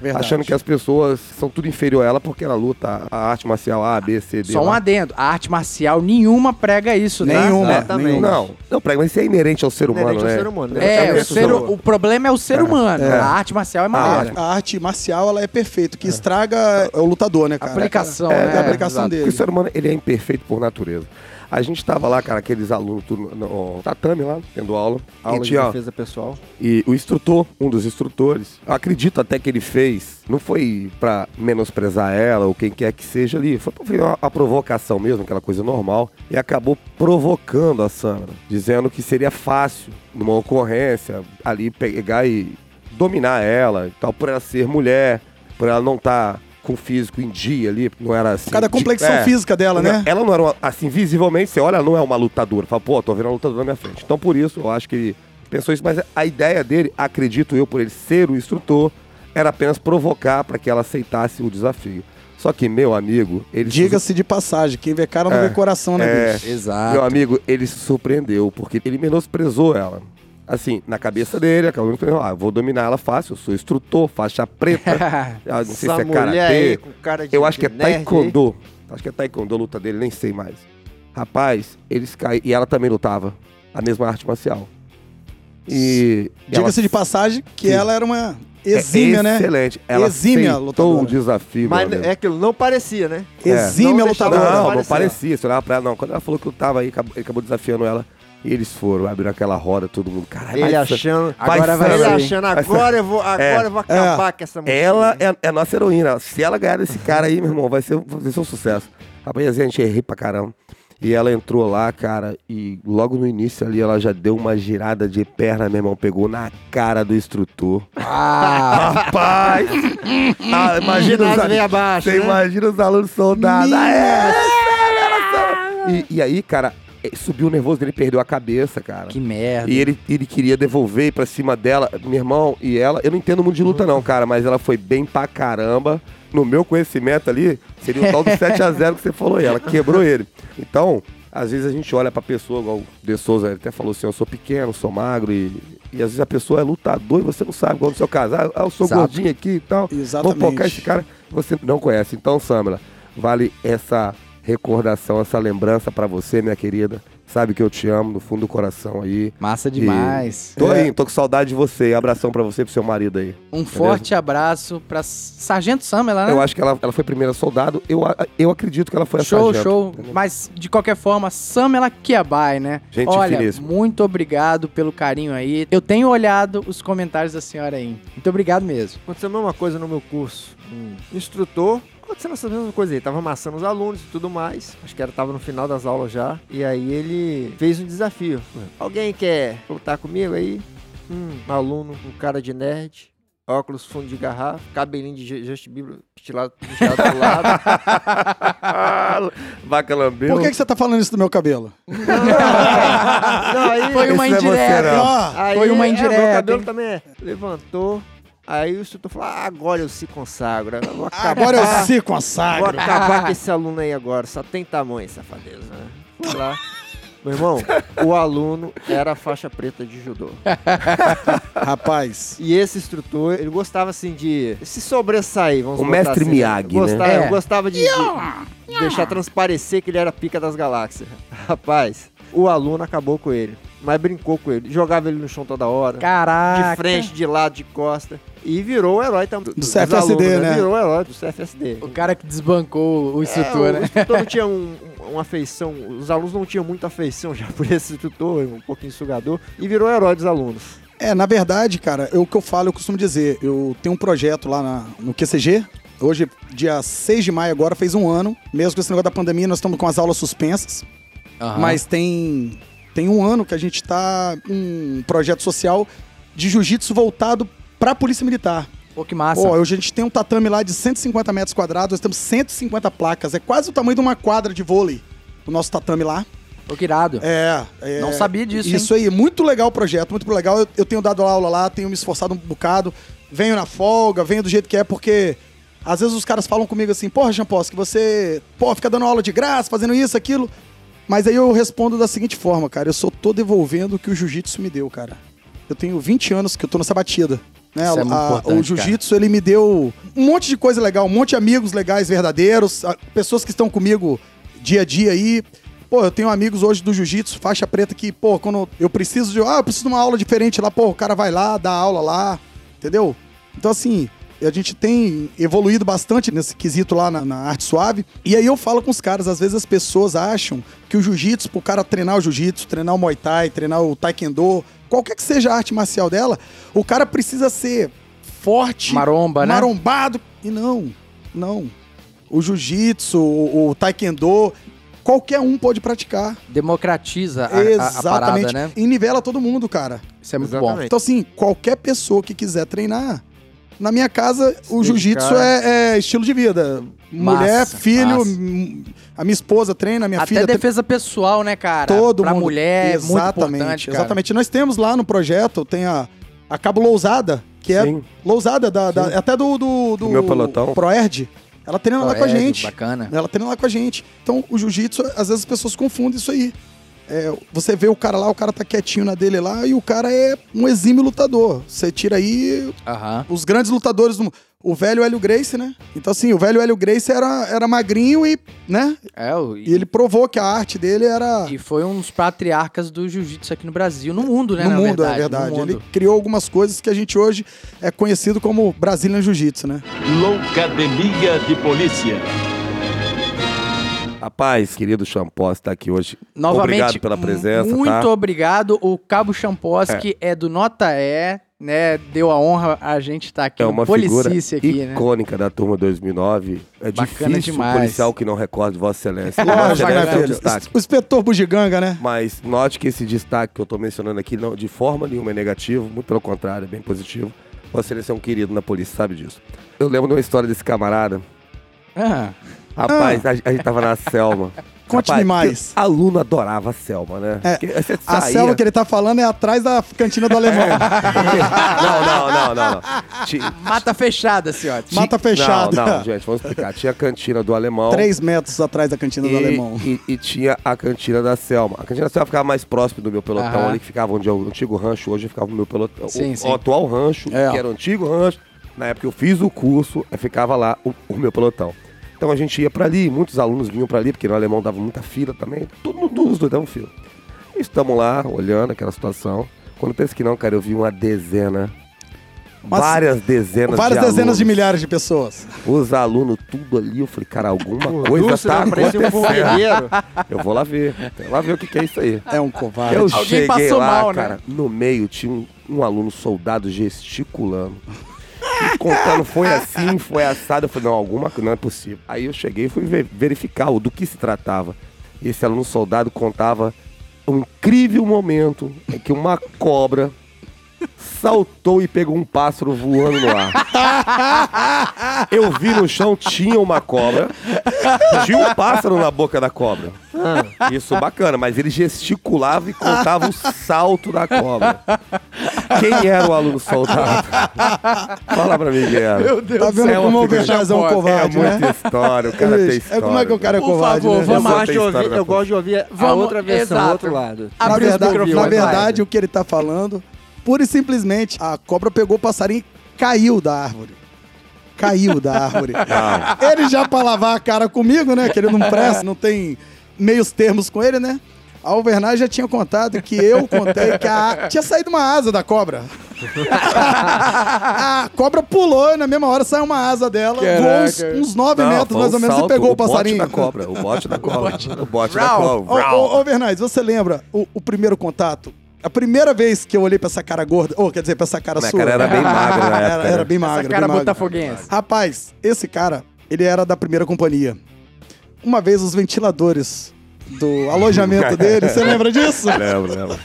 Verdade. achando que as pessoas são tudo inferior a ela porque ela luta a arte marcial A, B, C, D. Só um lá. adendo. A arte marcial nenhuma prega isso, tá? Nenhuma, Exatamente. nenhuma. Não, não, prega, mas isso é inerente ao ser humano, Inerente ao né? ser humano, né? É, o, ser- o problema é o ser humano. A arte marcial é maneira. A arte marcial, ela é perfeita. O que estraga é o lutador, né, cara? Aplicação, é, né? É a aplicação Exato. dele. Porque o ser humano, ele é imperfeito por natureza. A gente tava lá, cara, aqueles alunos tudo no tatame lá, tendo aula. Aula e, de tinha, ó, defesa pessoal. e o instrutor, um dos instrutores, eu acredito até que ele fez, não foi pra menosprezar ela ou quem quer que seja ali, foi pra uma, provocação mesmo, aquela coisa normal, e acabou provocando a Sandra, dizendo que seria fácil, numa ocorrência, ali pegar e dominar ela e tal, por ela ser mulher, por ela não estar com o físico em dia ali, não era assim. Por causa da de- complexão é. física dela, né? Ela não era uma- assim, visivelmente, você olha, ela não é uma lutadora. Fala, pô, tô vendo uma lutadora na minha frente. Então, por isso, eu acho que ele pensou isso, mas a ideia dele, acredito eu, por ele ser o instrutor, era apenas provocar para que ela aceitasse o desafio. Só que, meu amigo, ele. se- Diga-se de passagem, quem vê cara não É, vê coração, né, é. bicho? Exato. Meu amigo, ele se surpreendeu, porque ele menosprezou ela. Assim, na cabeça dele, acabou falando, ah, eu vou dominar ela fácil, eu sou instrutor, faixa preta. [LAUGHS] não sei Essa se é mulher karatê. aí com cara de Eu acho que é nerd aí. taekwondo. Acho que é taekwondo a luta dele, nem sei mais. Rapaz, eles caem. E ela também lutava. A mesma arte marcial. E. Diga-se de passagem que Sim. ela era uma é exímia, né? Excelente. Ela Exímia lutadora. o desafio. Mas é aquilo, não parecia, né? Exímia Não deixava- lutadora. Não, não parecia. parecia. Você olhava pra ela, não. Quando ela falou que lutava aí, acabou- ele acabou desafiando ela. E eles foram, abriram aquela roda, todo mundo. Caralho, Ele vai- achando. Agora vai ele achando, agora eu vou, agora eu vou acabar com essa mulher. Ela é, é a nossa heroína. Se ela ganhar desse cara aí, meu irmão, vai ser, vai ser um sucesso. Rapaz, a gente errei pra caramba. E ela entrou lá, cara, e logo no início ali ela já deu uma girada de perna, meu irmão, pegou na cara do instrutor. Ah, [LAUGHS] Rapaz! ah, imagina os, Ginásio veio al- abaixo, Você né? imagina os alunos soldados. Ah, é, e, e aí, cara, subiu o nervoso dele, perdeu a cabeça, cara. que merda. E ele, ele queria devolver pra cima dela, meu irmão, e ela, eu não entendo muito de luta não, cara, mas ela foi bem pra caramba. No meu conhecimento ali, seria o tal do [LAUGHS] 7x0 que você falou aí, ela quebrou ele. Então, às vezes a gente olha pra pessoa, igual o De Souza ele até falou assim, eu sou pequeno, sou magro, e, e às vezes a pessoa é lutador e você não sabe, igual no seu caso, ah, eu sou Exato. gordinho aqui e tal, Exatamente. vou focar esse cara que você não conhece. Então, Samela, vale essa recordação, essa lembrança pra você, minha querida. Sabe que eu te amo no fundo do coração aí. Massa demais. Tô É. aí, tô com saudade de você. Abração pra você e pro seu marido aí. Um forte abraço pra Sargento Samela, né? Eu acho que ela, ela foi primeira soldado. Eu, a- eu acredito que ela foi a Show, sargento. show. Mas, de qualquer forma, Samela Kiabai, né? Gente Olha, finíssima. muito obrigado pelo carinho aí. Eu tenho olhado os comentários da senhora aí. Muito obrigado mesmo. Aconteceu a mesma coisa no meu curso. Um instrutor, acontecendo essa mesma coisa aí. Tava amassando os alunos e tudo mais. Acho que era, tava no final das aulas já. E aí ele fez um desafio. Alguém quer lutar comigo aí? Hum, um aluno, um cara de nerd. Óculos fundo de garrafa, cabelinho de Ju- Justin Bieber estilado, estilado pro lado. [LAUGHS] Vaca lambeu. Por que, que você tá falando isso do meu cabelo? Não, aí, Foi uma não é você, indireta. não. Aí, foi uma é, indireta, meu cabelo também é. Levantou. Aí o instrutor falou: ah, agora eu se consagro. eu vou acabar- agora eu se Vou consagro. acabar com esse aluno aí agora. Só tem tamanho, safadeza. Né? Fui lá. Meu irmão, o aluno era faixa preta de judô. [LAUGHS] Rapaz, E esse instrutor, ele gostava assim de se sobressair, vamos O botar mestre assim, Miyagi, né? gostava, É. Gostava de, de deixar transparecer que ele era pica das galáxias. [LAUGHS] Rapaz, o aluno acabou com ele, mas brincou com ele, jogava ele no chão toda hora. Caraca. De frente, de lado, de costa. E virou o herói também. dos CFSD, alunos, né? Virou o herói do CFSD. O cara que desbancou o instrutor, é, né? O instrutor não tinha [LAUGHS] um- uma afeição, os alunos não tinham muita afeição já por esse instrutor, um pouquinho sugador, e virou o herói dos alunos. é, na verdade, cara, é o que eu falo, eu costumo dizer. Eu tenho um projeto lá na- no QCG. Hoje, dia 6 de maio, agora fez um ano. Mesmo com esse negócio da pandemia, nós estamos com as aulas suspensas. Aham. Mas tem, tem um ano que a gente tá um projeto social de jiu-jitsu voltado pra Polícia Militar. Pô, que massa. Pô, hoje a gente tem um tatame lá de 150 metros quadrados, nós temos 150 placas. É quase o tamanho de uma quadra de vôlei. O nosso tatame lá. Pô, que irado. É, é. Não sabia disso, Isso aí, muito legal o projeto, muito legal. Eu, eu tenho dado aula lá, tenho me esforçado um bocado. Venho na folga, venho do jeito que é, porque às vezes os caras falam comigo assim, porra, Jean que você, pô, fica dando aula de graça, fazendo isso, aquilo. Mas aí eu respondo da seguinte forma, cara, eu só tô devolvendo o que o jiu-jitsu me deu, cara. Eu tenho 20 anos que eu tô nessa batida. Né? Isso é muito A- o jiu-jitsu, ele me deu um monte de coisa legal, um monte de amigos legais, verdadeiros, pessoas que estão comigo dia a dia aí. Pô, eu tenho amigos hoje do jiu-jitsu, faixa preta, que, pô, quando eu preciso de. Ah, eu preciso de uma aula diferente lá, pô, o cara vai lá, dá aula lá, entendeu? Então, assim, a gente tem evoluído bastante nesse quesito lá na, na arte suave. E aí eu falo com os caras, às vezes as pessoas acham que o jiu-jitsu, pro cara treinar o jiu-jitsu, treinar o muay thai, treinar o taekwondo, qualquer que seja a arte marcial dela, o cara precisa ser forte, Maromba, né? marombado. E não, não. O jiu-jitsu, o, o taekwondo, qualquer um pode praticar. Democratiza a, a- a Exatamente. parada, né? E nivela todo mundo, cara. Isso é muito Exatamente. bom. Então, assim, qualquer pessoa que quiser treinar, na minha casa, o jiu-jitsu é, é estilo de vida. Mulher, Massa, filho, massa. a minha esposa treina, a minha Até filha treina. defesa pessoal, né, cara? Todo pra mundo. mulher, é muito exatamente, importante, cara. exatamente. Nós temos lá no projeto, tem a, a Cabo Lousada, que é Sim. Lousada, da, da- até do, do, do Do meu pelotão. Proerd. Ela treina lá com a Proerd, gente. Bacana. Ela treina lá com a gente. Então, o jiu-jitsu, às vezes as pessoas confundem isso aí. É, você vê o cara lá, o cara tá quietinho na dele lá, e o cara é um exímio lutador. Você tira aí Aham. os grandes lutadores do mundo. O velho Hélio Gracie, né? Então, assim, o velho Hélio Gracie era, era magrinho e, né? É, o- E ele provou que a arte dele era E foi um dos patriarcas do jiu-jitsu aqui no Brasil, no mundo, né? no na mundo, verdade, é verdade. Mundo. Ele criou algumas coisas que a gente hoje é conhecido como Brazilian Jiu-Jitsu, né? Loucademia de Polícia. Rapaz, querido Champós, tá aqui hoje. Novamente, Obrigado pela presença, Muito tá? obrigado. O Cabo Champoski é. do Nota E, né? Deu a honra a gente estar aqui É uma figura aqui, né? icônica da turma 2009. É Bacana difícil demais. um policial que não recorde Vossa Excelência. Vossa Excelência né, é um destaque. O inspetor Bugiganga, né? Mas note que esse destaque que eu tô mencionando aqui, não, de forma nenhuma é negativo, muito pelo contrário, é bem positivo. Vossa Excelência é um querido na polícia, sabe disso. Eu lembro de uma história desse camarada. Ah, Rapaz, a, a gente tava na Selma. [LAUGHS] Conte-me mais. que Aluno adorava a Selma, né? É, A selva que ele tá falando é atrás da cantina do alemão. [LAUGHS] Não, não, não, não. não. Mata fechada, senhor. Mata fechada. Não, não, gente, vamos explicar. Tinha a cantina do alemão. Três metros atrás da cantina do e, alemão. E, e tinha a cantina da Selma. A cantina da Selma ficava mais próximo do meu pelotão Aham. ali, que ficava onde é o antigo rancho, hoje ficava no meu pelotão. Sim, o, sim. o atual rancho, É. que era o antigo rancho. Na época eu fiz o curso, aí ficava lá o, o meu pelotão. Então a gente ia pra ali, muitos alunos vinham pra ali, porque no alemão dava muita fila também. Todo mundo, os dois davam fila. Estamos lá, olhando aquela situação. Quando penso que não, cara, eu vi uma dezena. Mas- várias dezenas Várias de dezenas de alunos. milhares de pessoas. Os alunos, tudo ali. Eu falei, cara, alguma coisa Lúcio, tá um acontecendo. bombeiro. [LAUGHS] Eu vou lá ver. Eu vou lá ver o que, que é isso aí. É um covarde. Eu Alguém cheguei passou lá, mal, né? cara, no meio tinha um, um aluno soldado gesticulando. Contando, foi assim, foi assado. Eu falei, não, alguma coisa, não é possível. Aí eu cheguei e fui ver- verificar do que se tratava. E esse aluno soldado contava um incrível momento em que uma cobra saltou e pegou um pássaro voando no ar. [LAUGHS] Eu vi no chão, tinha uma cobra. Tinha um pássaro na boca da cobra. Isso bacana, mas ele gesticulava e contava o salto da cobra. Quem era o aluno soldado? Fala pra mim quem era. Meu Deus Tá do vendo céu. como o Bernardo é um chaposa. É covarde, né? muita história, o cara tem história. É como é que o cara é Por covarde, favor, né? vamos tem ouvir, eu gosto de ouvir a Vamos- outra versão, o outro lado. Na verdade, na verdade, o que ele tá falando, pura e simplesmente, a cobra pegou o passarinho e caiu da árvore. Caiu da árvore. Ele já pra lavar a cara comigo, né? Que ele não presta, não tem meios termos com ele, né? A Alvernaz já tinha contado que eu contei que a... tinha saído uma asa da cobra. [LAUGHS] a cobra pulou e na mesma hora saiu uma asa dela, voou uns, Caraca. uns 9 Não, metros mais ou menos salto, e pegou o, bote passarinho. da cobra, o bote da [LAUGHS] cobra. O bote da cobra. Ô, Bernardes, você lembra o, o primeiro contato? A primeira vez que eu olhei pra essa cara gorda, ou quer dizer, pra essa cara Minha sua. cara era bem magra na [LAUGHS] Era, época. era né? bem magra. Essa cara bem magra. botafoguense. Rapaz, esse cara, ele era da primeira companhia. Uma vez os ventiladores do [LAUGHS] alojamento dele, você lembra disso? [LAUGHS] Lembro, lembro.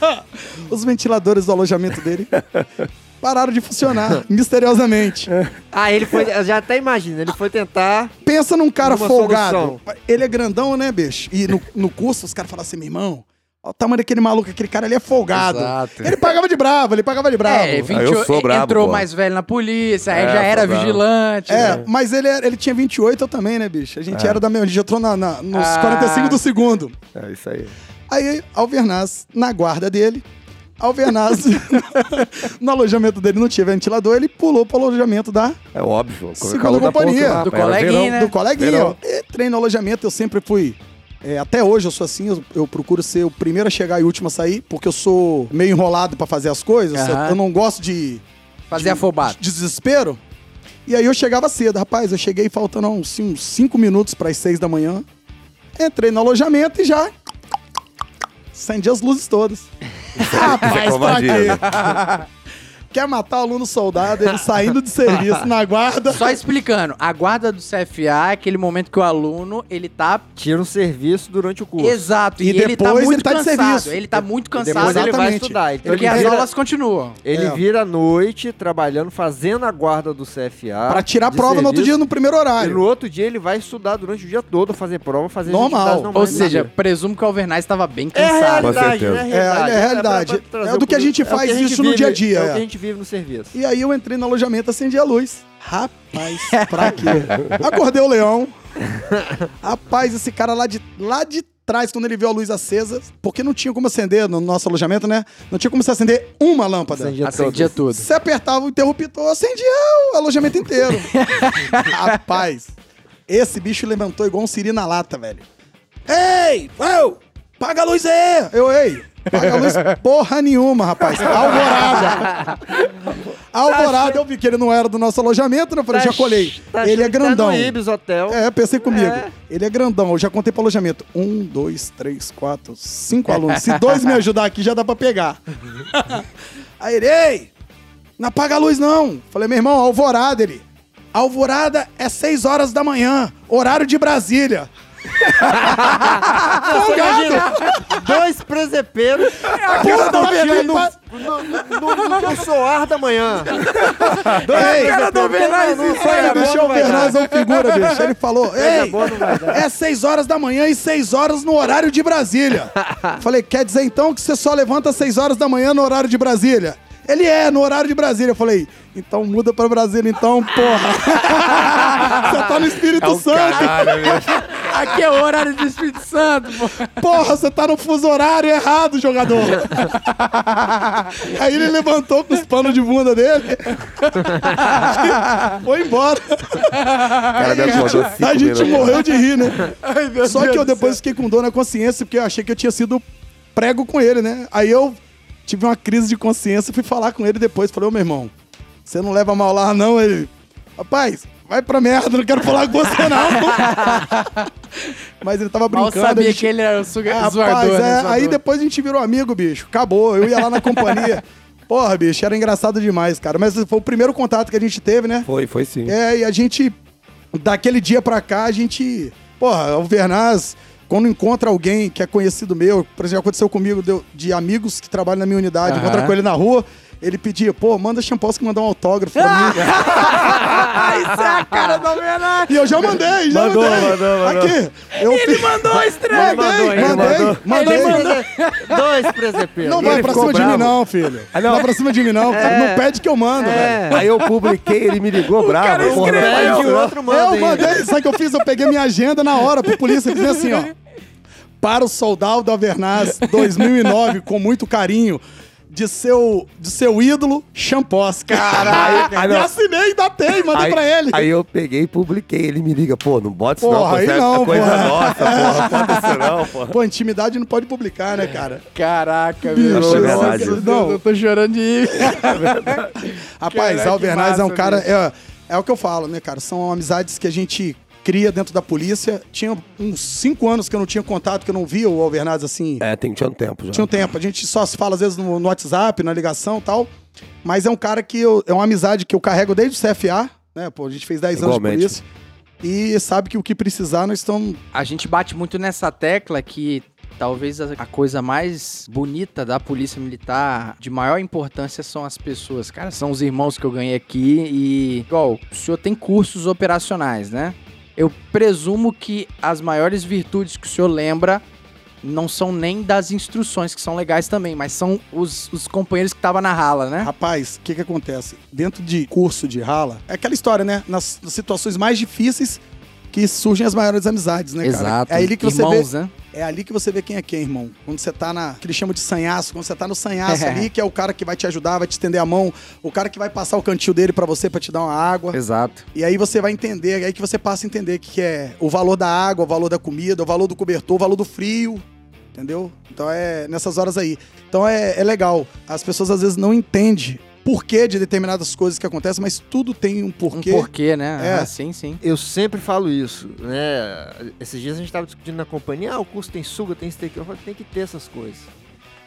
Os ventiladores do alojamento dele pararam de funcionar, misteriosamente. Ah, ele foi. eu Já até imagino, ele foi tentar. Pensa num cara folgado. solução. Ele é grandão, né, bicho? E no, no curso os caras falam assim, meu irmão, olha o tamanho daquele maluco, aquele cara ali é folgado. Exato. Ele pagava de bravo, ele pagava de bravo. É, 28, eu sou brabo, entrou pô. mais velho na polícia, aí É, já era vigilante. É, né? mas ele, era- ele tinha 28, eu também, né, bicho? A gente É. era da mesma, a gente entrou na, na- nos Ah. 45 do segundo. É isso aí. Aí, Alvernaz, na guarda dele, Alvernaz, [LAUGHS] no alojamento dele não tinha ventilador, ele pulou pro alojamento da, É óbvio. Segunda companhia. ponta lá, Do coleguinha, verão. né? do coleguinha. Verão. Entrei no alojamento, eu sempre fui. É, até hoje eu sou assim, eu, eu procuro ser o primeiro a chegar e o último a sair, porque eu sou meio enrolado pra fazer as coisas. eu- Aham. Eu não gosto de, Fazer afobado. de desespero. E aí eu chegava cedo, rapaz. Eu cheguei faltando uns, uns cinco minutos para as seis da manhã. Entrei no alojamento e já. Acendi as luzes todas. [LAUGHS] Rapaz, pra covardia, quê? Quer matar o aluno soldado, ele saindo de serviço na guarda. Só explicando, a guarda do CFA é aquele momento que o aluno, ele tá Tira um serviço durante o curso. exato, e, E ele tá depois muito ele tá de cansado. serviço. Ele tá muito E cansado. depois ele vai estudar. Então Porque ele as vira, aulas continuam. ele É. vira à noite trabalhando, fazendo a guarda do CFA. Pra tirar a prova no outro serviço. dia no primeiro E horário. no outro dia ele vai estudar durante o dia todo, fazer prova, fazer Normal. Ou seja, presumo que o Alvernaz estava bem é a cansado. realidade, é a É, realidade. é a realidade. pra- pra trazer É do que a gente é faz a gente isso no vive- dia a dia, É o é. que a gente vive no serviço. E aí eu entrei no alojamento, acendi a luz. Rapaz, pra quê? [LAUGHS] Acordei o leão. Rapaz, esse cara lá de, lá de trás, quando ele viu a luz acesa, porque não tinha como acender no nosso alojamento, né? Não tinha como se acender uma lâmpada. Acendia Acendia tudo. Você apertava o interruptor, acendia o alojamento inteiro. [LAUGHS] Rapaz, esse bicho levantou igual um siri na lata, velho. Ei, eu, paga a luz aí. Eu, ei, paga a luz [LAUGHS] porra nenhuma, rapaz. Alvorada. Alvorada, eu vi que ele não era do nosso alojamento, né? Eu falei, Tá já colhei. Tá ele é que tá grandão. no Ibis Hotel. É, pensei comigo. É. Ele é grandão. Eu já contei pro alojamento. Um, dois, três, quatro, cinco alunos. Se dois me ajudar aqui, já dá pra pegar. [LAUGHS] Aí ele, ei, não apaga a luz não. Falei, meu irmão, alvorada ele. Alvorada é seis horas da manhã, horário de Brasília. Você imagina, dois presepeiros Porra, não, no, não, no, no, no, no soar da manhã. Ei, cara do coisa bicho, boa o não dar. é um figura, bicho. Ele falou, ei, não é seis horas da manhã e seis horas no horário de Brasília. Falei, quer dizer então que você só levanta às seis horas da manhã no horário de Brasília? Ele é, no horário de Brasília. Eu falei, então muda pra Brasília então, porra. [LAUGHS] você tá no Espírito Santo. Aqui é o horário do Espírito Santo, pô. Porra, você tá no fuso horário errado, jogador. Aí ele levantou com os panos de bunda dele. Foi embora. cara A gente morreu de rir, né? meu Só Deus que eu depois fiquei com dor na consciência, porque eu achei que eu tinha sido prego com ele, né? Aí eu tive uma crise de consciência e fui falar com ele depois. Falei, ô meu irmão, você não leva mal lá, não? Ele, rapaz, vai pra merda, não quero falar com você, não. [LAUGHS] Mas ele tava brincando. a sabia gente- que ele era o suga- Rapaz, zoador, é, né? aí Zoador. depois a gente virou amigo, bicho. Acabou. Eu ia lá na companhia. [LAUGHS] Porra, bicho, era engraçado demais, cara. Mas foi o primeiro contato que a gente teve, né? Foi, foi sim. É, e a gente, daquele dia pra cá, a gente. Porra, o Vernaz, quando encontra alguém que é conhecido meu, por exemplo, aconteceu comigo de, de amigos que trabalham na minha unidade, Aham. encontra com ele na rua. Ele pedia, pô, manda Champoski mandar um autógrafo pra mim. [LAUGHS] Isso é a cara do Alvernaz. E eu já mandei, já Mandou, mandei. mandou, mandou. Aqui, eu Ele mandou a estreia. Mandei, ele mandei, mandou. mandei. Dois presepelos. Não vai Ele pra cima de mim bravo. não, filho. Ah, não. não. vai pra cima de mim não, cara. Não pede que eu mando, velho. Aí eu publiquei, ele me ligou bravo. cara porra, Pede o outro, manda Eu mandei, sabe o que eu fiz? Eu peguei minha agenda na hora pro polícia e fiz assim, ó. Para o soldado Alvernaz 2009, com muito carinho, de seu, de seu ídolo, Champós. Caralho, Ah, e não. assinei datei, mandei Aí, pra ele. aí eu peguei e publiquei. Ele me liga, pô, não bota isso não, Porra, pô, aí é não, coisa porra. nossa, porra. Bota isso não, [LAUGHS] porra. Pô, intimidade não pode publicar, né, cara? Caraca, Bicho, meu. é. Nossa, Não. Eu tô chorando de ir. [LAUGHS] Rapaz, Caraca, Alvernaz é um cara. É, é o que eu falo, né, cara? São amizades que a gente cria dentro da polícia. Tinha uns cinco anos que eu não tinha contato, que eu não via o Alvernaz assim. É, tem, tinha um tempo já. Tinha um tempo. A gente só se fala às vezes no, no WhatsApp, na ligação e tal. Mas é um cara que eu, é uma amizade que eu carrego desde o CFA, né? Pô, a gente fez 10 anos de Igualmente. polícia. E sabe que o que precisar, nós estamos. A gente bate muito nessa tecla que talvez a, a coisa mais bonita da polícia militar, de maior importância, são as pessoas. Cara, são os irmãos que eu ganhei aqui e. Igual, o senhor tem cursos operacionais, né? Eu presumo que as maiores virtudes que o senhor lembra não são nem das instruções, que são legais também, mas são os, os companheiros que estavam na rala, né? Rapaz, o que que acontece? Dentro de curso de rala, é aquela história, né? Nas, nas situações mais difíceis que surgem as maiores amizades, né, cara? Exato. É ali que você vê. Irmãos, né? É ali que você vê quem é quem, irmão. Quando você tá na. que eles chamam de sanhaço, quando você tá no sanhaço ali, que é o cara que vai te ajudar, vai te estender a mão, o cara que vai passar o cantil dele pra você pra te dar uma água. Exato. E aí você vai entender, é aí que você passa a entender que é o valor da água, o valor da comida, o valor do cobertor, o valor do frio. Entendeu? Então é nessas horas aí. Então é, é legal. As pessoas às vezes não entendem porquê de determinadas coisas que acontecem, mas tudo tem um porquê. Um porquê, né? É. Ah, sim, sim. Eu sempre falo isso, né? Esses dias a gente tava discutindo na companhia, ah, o curso tem suga, tem steak. Eu falo, tem que ter essas coisas.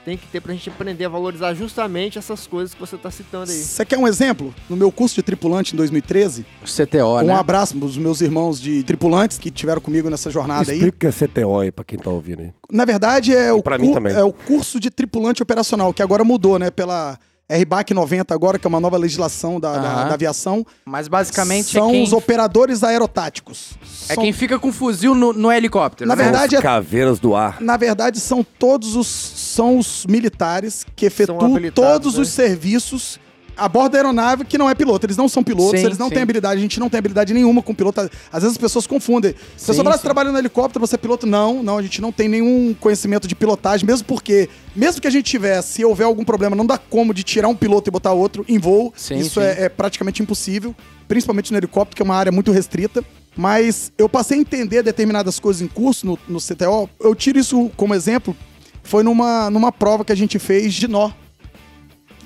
Tem que ter pra gente aprender a valorizar justamente essas coisas que você tá citando aí. Você quer um exemplo? No meu curso de tripulante em 2013, O CTO, um né? abraço pros meus irmãos de tripulantes que tiveram comigo nessa jornada aí. Explica o que é CTO aí pra quem tá ouvindo aí. Na verdade, é o, pra mim também. é o curso de tripulante operacional, que agora mudou, né? Pela RBAC 90 agora, que é uma nova legislação da, da- Aham. da aviação. Mas basicamente São é quem, os operadores aerotáticos. é São- quem fica com fuzil no, no helicóptero, Na né? verdade, Os é- caveiras do ar. Na verdade, são todos os são os militares que efetuam habilitados, todos né? os serviços a bordo da aeronave que não é piloto. Eles não são pilotos, Sim, eles não sim. têm habilidade, a gente não tem habilidade nenhuma com piloto. Às vezes as pessoas confundem. Se Sim, você fala, sim. você trabalha no helicóptero, você é piloto? Não, não, a gente não tem nenhum conhecimento de pilotagem, mesmo porque, mesmo que a gente tivesse, se houver algum problema, não dá como de tirar um piloto e botar outro em voo. Isso. É, é praticamente impossível, principalmente no helicóptero, que é uma área muito restrita. Mas eu passei a entender determinadas coisas em curso no, no CTO. Eu tiro isso como exemplo. Foi numa, numa prova que a gente fez de nó.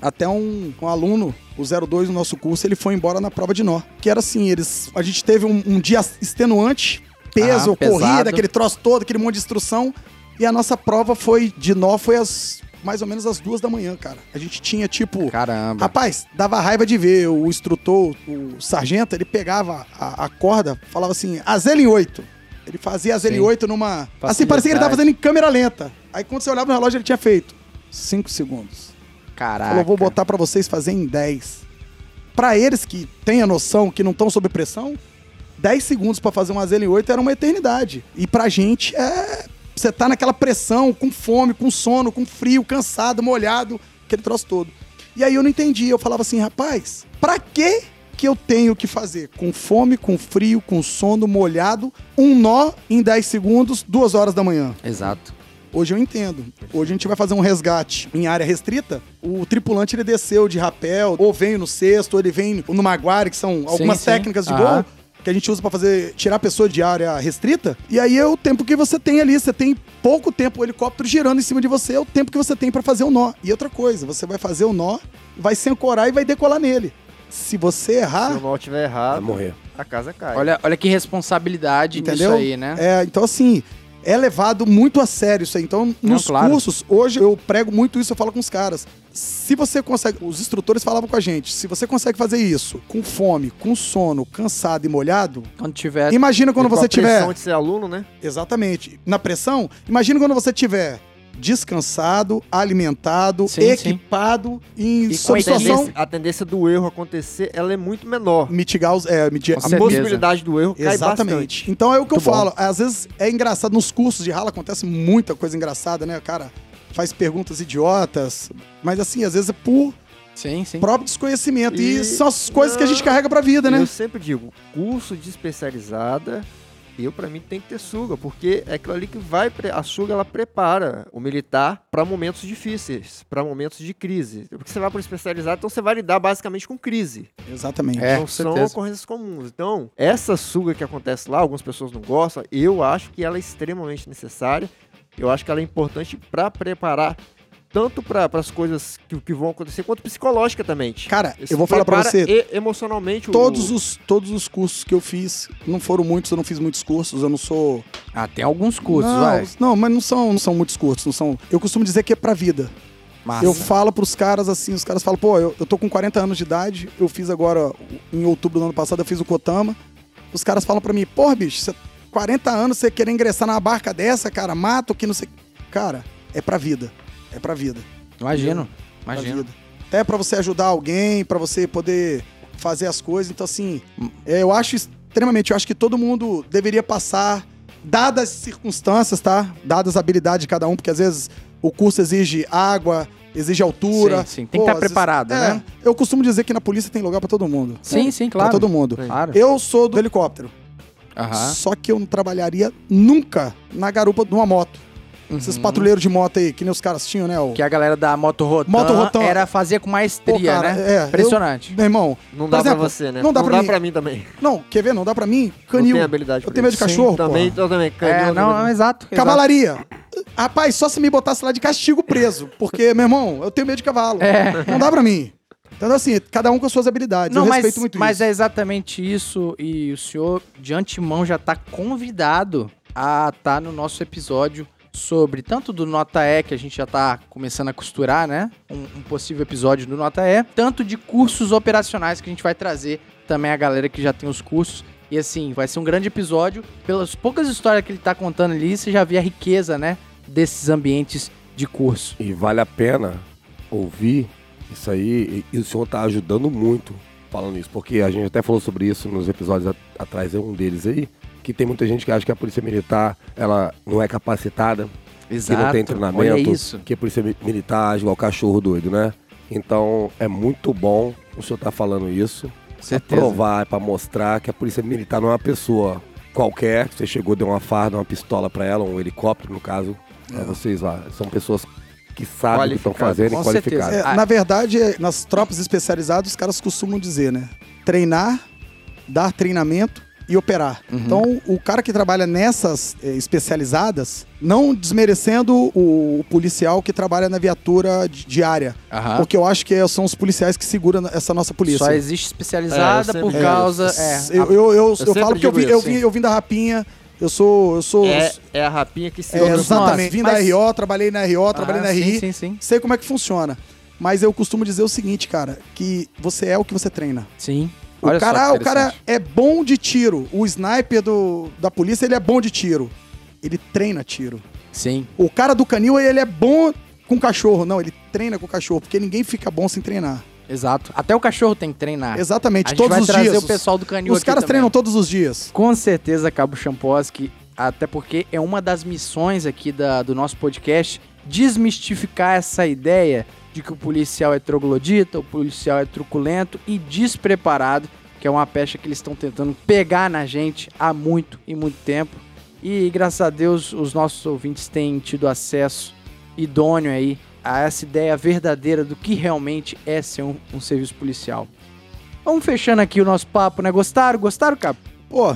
Até um, um aluno, o 02 do nosso curso, ele foi embora na prova de nó. Que era assim, eles. A gente teve um, um dia extenuante, peso, Ah, corrida, aquele troço todo, aquele monte de instrução. E a nossa prova foi de nó, foi às mais ou menos às duas da manhã, cara. A gente tinha tipo. Caramba. Rapaz, dava raiva de ver o instrutor, o sargento, ele pegava a, a corda, falava assim, azele em 8. Ele fazia azele em. 8 numa. Assim, parecia que ele tava fazendo em câmera lenta. Aí quando você olhava no relógio, ele tinha feito 5 segundos. Caraca. Falou, vou botar pra vocês fazer em 10. Pra eles que têm a noção, que não estão sob pressão, 10 segundos pra fazer um azele em 8 era uma eternidade. E pra gente é. Você tá naquela pressão, com fome, com sono, com frio, cansado, molhado, aquele troço todo. E aí eu não entendi. Eu falava assim, rapaz, pra que que eu tenho que fazer? Com fome, com frio, com sono, molhado, um nó em 10 segundos, duas horas da manhã. Exato. Hoje eu entendo. Hoje a gente vai fazer um resgate em área restrita. O tripulante ele desceu de rapel, ou vem no cesto, ou ele vem no maguire, que são algumas sim. técnicas de Aham. voo que a gente usa pra fazer tirar a pessoa de área restrita. E aí é o tempo que você tem ali, você tem pouco tempo o helicóptero girando em cima de você, é o tempo que você tem pra fazer o nó. E outra coisa, você vai fazer o nó, vai se ancorar e vai decolar nele. Se você Se errar, o nó estiver Vai errado, morrer. a casa cai. Olha, olha que responsabilidade Entendeu? nisso aí, né? É, então assim, é levado muito a sério isso aí. Então, nos claro. cursos, hoje eu prego muito isso, eu falo com os caras. Se você consegue, os instrutores falavam com a gente, se você consegue fazer isso com fome, com sono, cansado e molhado, Quando tiver. imagina quando E com você pressão tiver de ser aluno, né? Exatamente. Na pressão, imagina quando você tiver descansado, alimentado, Sim, equipado e, E sob com a situação tendência- a tendência do erro acontecer, ela é muito menor. mitigar os é, miti- A certeza. possibilidade do erro cai Exatamente. bastante. Então é o que Muito eu bom. falo. Às vezes é engraçado nos cursos de rala acontece muita coisa engraçada, né? O cara faz perguntas idiotas, mas assim, às vezes é por Sim, sim. próprio desconhecimento e, E- são as coisas que a gente carrega pra vida, né? Eu sempre digo, curso de especializada, eu pra mim tem que ter suga, porque é aquilo ali que vai, pre- a suga ela prepara o militar pra momentos difíceis, pra momentos de crise. Porque você vai para especializado, então você vai lidar basicamente com crise. Exatamente. É, com são certeza. ocorrências comuns. Então, essa suga que acontece lá, algumas pessoas não gostam, eu acho que ela é extremamente necessária. Eu acho que ela é importante pra preparar tanto para as coisas que, que vão acontecer, quanto psicológica também. Cara, Se eu vou falar pra prepara você, e- emocionalmente o- todos os, todos os cursos que eu fiz, não foram muitos, eu não fiz muitos cursos, eu não sou... Ah, tem alguns cursos, não, vai. não, mas não são, não são muitos cursos, não são... Eu costumo dizer que é pra vida. Massa. Eu falo pros caras assim, os caras falam, pô, eu, eu tô com 40 anos de idade, eu fiz agora, em outubro do ano passado, eu fiz o Kotama. Os caras falam pra mim, pô, bicho, você, 40 anos, você querer ingressar numa barca dessa, cara, mato que não sei. Cara, é pra vida. É pra vida. Imagino, Pra imagino. vida. Até pra você ajudar alguém, pra você poder fazer as coisas. Então, assim, é, eu acho extremamente, eu acho que todo mundo deveria passar, dadas as circunstâncias, tá? Dadas a habilidade de cada um, porque às vezes o curso exige água, exige altura. Sim, sim. Tem que estar às vezes- preparado, é, né? Eu costumo dizer que na polícia tem lugar pra todo mundo. Sim, né? sim, Pra claro. todo mundo. Claro. Eu sou do helicóptero. Aham. Só que eu não trabalharia nunca na garupa de uma moto. Esses Uhum. patrulheiros de moto aí, que nem os caras tinham, né? O... Que a galera da Moto Rotan, Moto Rotan. era fazer com maestria, Pô, cara, né? é, eu- Impressionante. Meu irmão, Não dá exemplo, pra você, né? não dá pra mim. mim também. não, quer ver? Não dá pra mim? Não Canil. tem habilidade Eu pra tenho medo de cachorro, Também, porra. eu também. Canil, É, eu não, também. exato. exato. Cavalaria. Rapaz, só se me botasse lá de castigo preso. Porque, meu irmão, eu tenho medo de cavalo. É. Não dá pra mim. Então, assim, cada um com as suas habilidades. Não, eu mas, muito mas isso. é exatamente isso. E o senhor, de antemão, já tá convidado a estar no nosso episódio sobre tanto do Nota E, que a gente já tá começando a costurar, né? Um, um possível episódio do Nota E, tanto de cursos operacionais que a gente vai trazer também a galera que já tem os cursos. E assim, vai ser um grande episódio. Pelas poucas histórias que ele tá contando ali, você já vê a riqueza, né? Desses ambientes de curso. E vale a pena ouvir isso aí. E, e o senhor tá ajudando muito falando isso. Porque a gente até falou sobre isso nos episódios atrás, é um deles aí. Que tem muita gente que acha que a polícia militar ela não é capacitada, que não tem treinamento, que a polícia mi- militar age igual cachorro doido, né? Então é muito bom o senhor tá falando isso. Pra Certeza. provar, para mostrar que a polícia militar não é uma pessoa qualquer. Você chegou, deu uma farda, uma pistola pra ela, um helicóptero, no caso. Pra vocês lá. São pessoas que sabem o que estão Qualificadas. fazendo e Com qualificadas. certeza. É, na verdade, é, nas tropas especializadas, os caras costumam dizer, né? Treinar, dar treinamento e operar. Uhum. Então, o cara que trabalha nessas eh, especializadas, não desmerecendo o, o policial que trabalha na viatura di- diária. Aham. Porque eu acho que é- são os policiais que seguram essa nossa polícia. Só existe especializada É, eu por sempre- causa. É, É, eu, eu, eu, eu falo porque eu vim, eu, sim. eu vim da Rapinha, eu sou. Eu sou É, é a rapinha que se é, exatamente. Vim Mas- da RO, trabalhei na RO, trabalhei Ah, na sim, RI. Sim, sim. Sei como é que funciona. Mas eu costumo dizer o seguinte, cara, que você é o que você treina. Sim. O Olha cara, só o cara é bom de tiro. O sniper do, da polícia, ele é bom de tiro. Ele treina tiro. Sim. O cara do canil, ele é bom com cachorro. Não, ele treina com cachorro, porque ninguém fica bom sem treinar. Exato. Até o cachorro tem que treinar. Exatamente, A gente todos vai os trazer dias. o pessoal do canil Os caras também. treinam todos os dias. Com certeza, Cabo Champoski, até porque é uma das missões aqui da- do nosso podcast, desmistificar essa ideia de que o policial é troglodita, o policial é truculento e despreparado, que é uma pecha que eles estão tentando pegar na gente há muito e muito tempo. E graças a Deus os nossos ouvintes têm tido acesso idôneo aí a essa ideia verdadeira do que realmente é ser um, um serviço policial. Vamos fechando aqui o nosso papo, né? Gostaram? Gostaram, Cabo? Pô,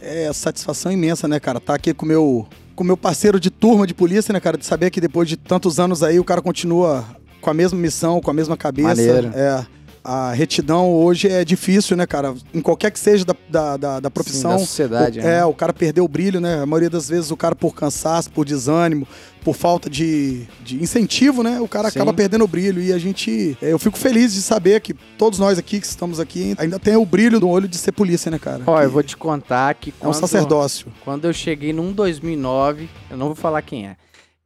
é satisfação imensa, né, cara? Tá aqui com meu, com o meu parceiro de turma de polícia, né, cara? De saber que depois de tantos anos aí o cara continua com a mesma missão, com a mesma cabeça. Maneiro. É. A retidão hoje é difícil, né, cara? Em qualquer que seja da, da, da, da profissão. da sociedade, o, né? É, o cara perdeu o brilho, né? A maioria das vezes o cara por cansaço, por desânimo, por falta de, de incentivo, né? O cara Sim. acaba perdendo o brilho. E a gente. é, Eu fico feliz de saber que todos nós aqui que estamos aqui ainda tem o brilho no olho de ser polícia, né, cara? Ó, eu Que vou te contar que É um quando, sacerdócio. quando eu cheguei num 2009, eu não vou falar quem é,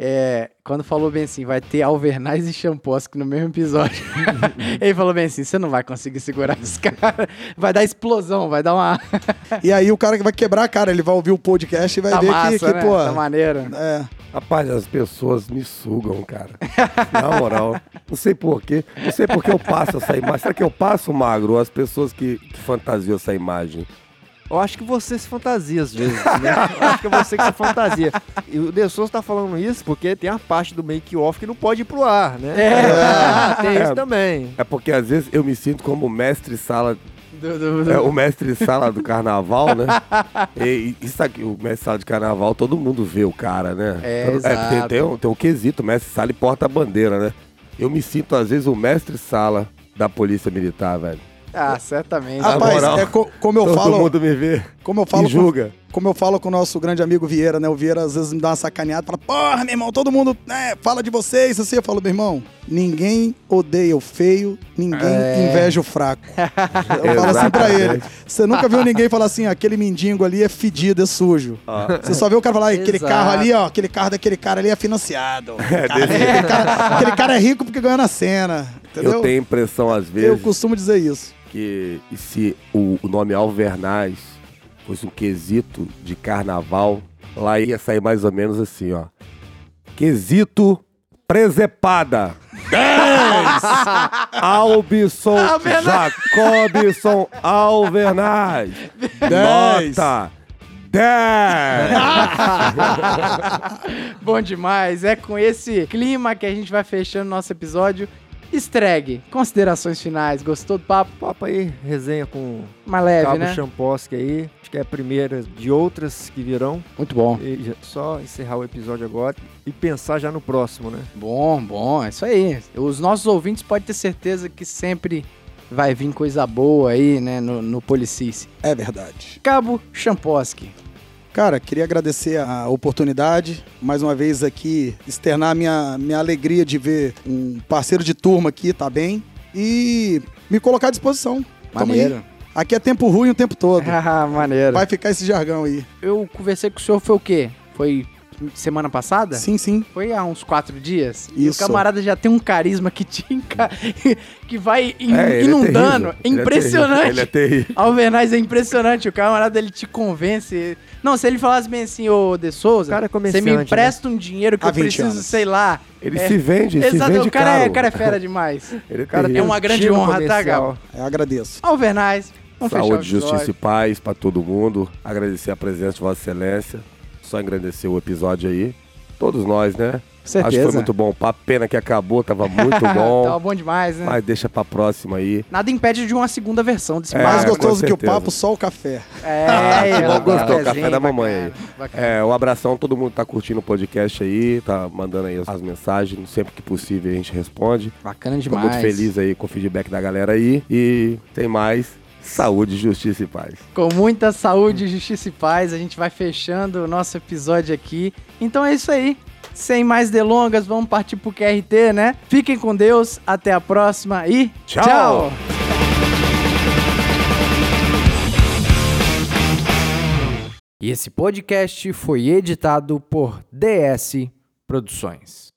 é, quando falou bem assim, vai ter Alvernais e Champoski no mesmo episódio. [LAUGHS] ele falou bem assim, você não vai conseguir segurar esse cara. Vai dar explosão, vai dar uma... E aí o cara que vai quebrar a cara, ele vai ouvir o podcast e vai tá ver massa, que, que, né? pô. Tá maneiro. É. Rapaz, as pessoas me sugam, cara. Na moral. Não sei porquê. Não sei porque eu passo essa imagem. Será que eu passo, magro? As pessoas que, que fantasiam essa imagem. Eu acho que você se fantasia às vezes, né? Eu acho que é você que se fantasia. E o De Souza tá falando isso porque tem a parte do make-off que não pode ir pro ar, né? É. Ah, tem É. isso também. É porque às vezes eu me sinto como mestre sala Do- do- do- É, o mestre sala do carnaval, né? E, e isso aqui, o mestre sala de carnaval, todo mundo vê o cara, né? É, Todo- exato. tem, tem um, tem um quesito, mestre sala e porta-bandeira, né? Eu me sinto, às vezes, o mestre sala da polícia militar, velho. Ah, certamente. Rapaz, moral, é co- como eu todo falo. mundo me vê Como eu falo e julga. com, como eu falo com o nosso grande amigo Vieira, né? O Vieira às vezes me dá uma sacaneada, fala: "Porra, meu irmão, todo mundo, né, fala de vocês". Assim, eu falo: "Meu irmão, ninguém odeia o feio, ninguém É. inveja o fraco". [LAUGHS] Eu falo assim pra ele. Você nunca viu ninguém falar assim: "Aquele mendigo ali é fedido, é sujo". Você só vê o cara falar: "Ah, "Aquele Exato. carro ali, ó, aquele carro daquele cara ali é financiado". [LAUGHS] É, Cara, aquele, cara, aquele cara é rico porque ganhou na cena. Entendeu? eu tenho impressão, às Eu vezes, costumo dizer isso. Que e se o, o nome Alvernaz fosse um quesito de carnaval, lá ia sair mais ou menos assim, ó. Quesito presepada. 10! [LAUGHS] Albson Alvernaz. Jacobson Alvernaz. Dez. Nota 10! [LAUGHS] Bom demais. É com esse clima que a gente vai fechando nosso episódio. Estreg, considerações finais. Gostou do papo? Papo aí, resenha com Mais leve, Cabo né? Champoski aí. Acho que é a primeira de outras que virão. Muito bom. E só encerrar o episódio agora e pensar já no próximo, né? Bom, bom, é isso aí. Os nossos ouvintes podem ter certeza que sempre vai vir coisa boa aí, né, no, no Policice. É verdade. Cabo Champoski. Cara, queria agradecer a oportunidade, mais uma vez aqui, externar minha, minha alegria de ver um parceiro de turma aqui, tá bem? E me colocar à disposição. Maneiro. Aqui é tempo ruim o tempo todo. Ah, [LAUGHS] maneiro. Vai ficar esse jargão aí. Eu conversei com o senhor, foi o quê? Foi semana passada? Sim, sim. Foi há uns quatro dias. E o Isso. camarada já tem um carisma que te enca... [LAUGHS] que vai in- É, ele é inundando. terrível. Ele é impressionante. terrível. Ele é terrível. Alvernaz é impressionante. O camarada ele te convence. Não, se ele falasse bem assim, ô De Souza, é você me empresta um dinheiro que Há eu 20 preciso, anos. sei lá. Ele É. se vende, se Exato, vende o cara, é, caro. o cara é fera demais. [LAUGHS] Ele é Cara, terrível. É uma grande honra, tá, comercial. Gabo? Eu agradeço. Vamos o Saúde, justiça e paz pra todo mundo. Agradecer a presença de Vossa Excelência. Só agradecer o episódio aí. Todos nós, né? Certeza. Acho que foi muito bom. o papo. Pena que acabou, tava [LAUGHS] muito Tava bom. bom demais, né? mas deixa pra próxima aí. Nada impede de uma segunda versão desse É, Mais gostoso que o papo, só o café. É, [LAUGHS] Igual é, gostou, um café da mamãe bacana, bacana. É, um abração, todo mundo tá curtindo o podcast aí, tá mandando aí as mensagens, sempre que possível a gente responde. Bacana Tô demais. muito feliz aí com o feedback da galera aí. E tem mais saúde, justiça e paz. Com muita saúde, justiça e paz, a gente vai fechando o nosso episódio aqui. Então é isso aí. Sem mais delongas, vamos partir pro QRT, né? Fiquem com Deus, até a próxima e Tchau! tchau. E esse podcast foi editado por DS Produções.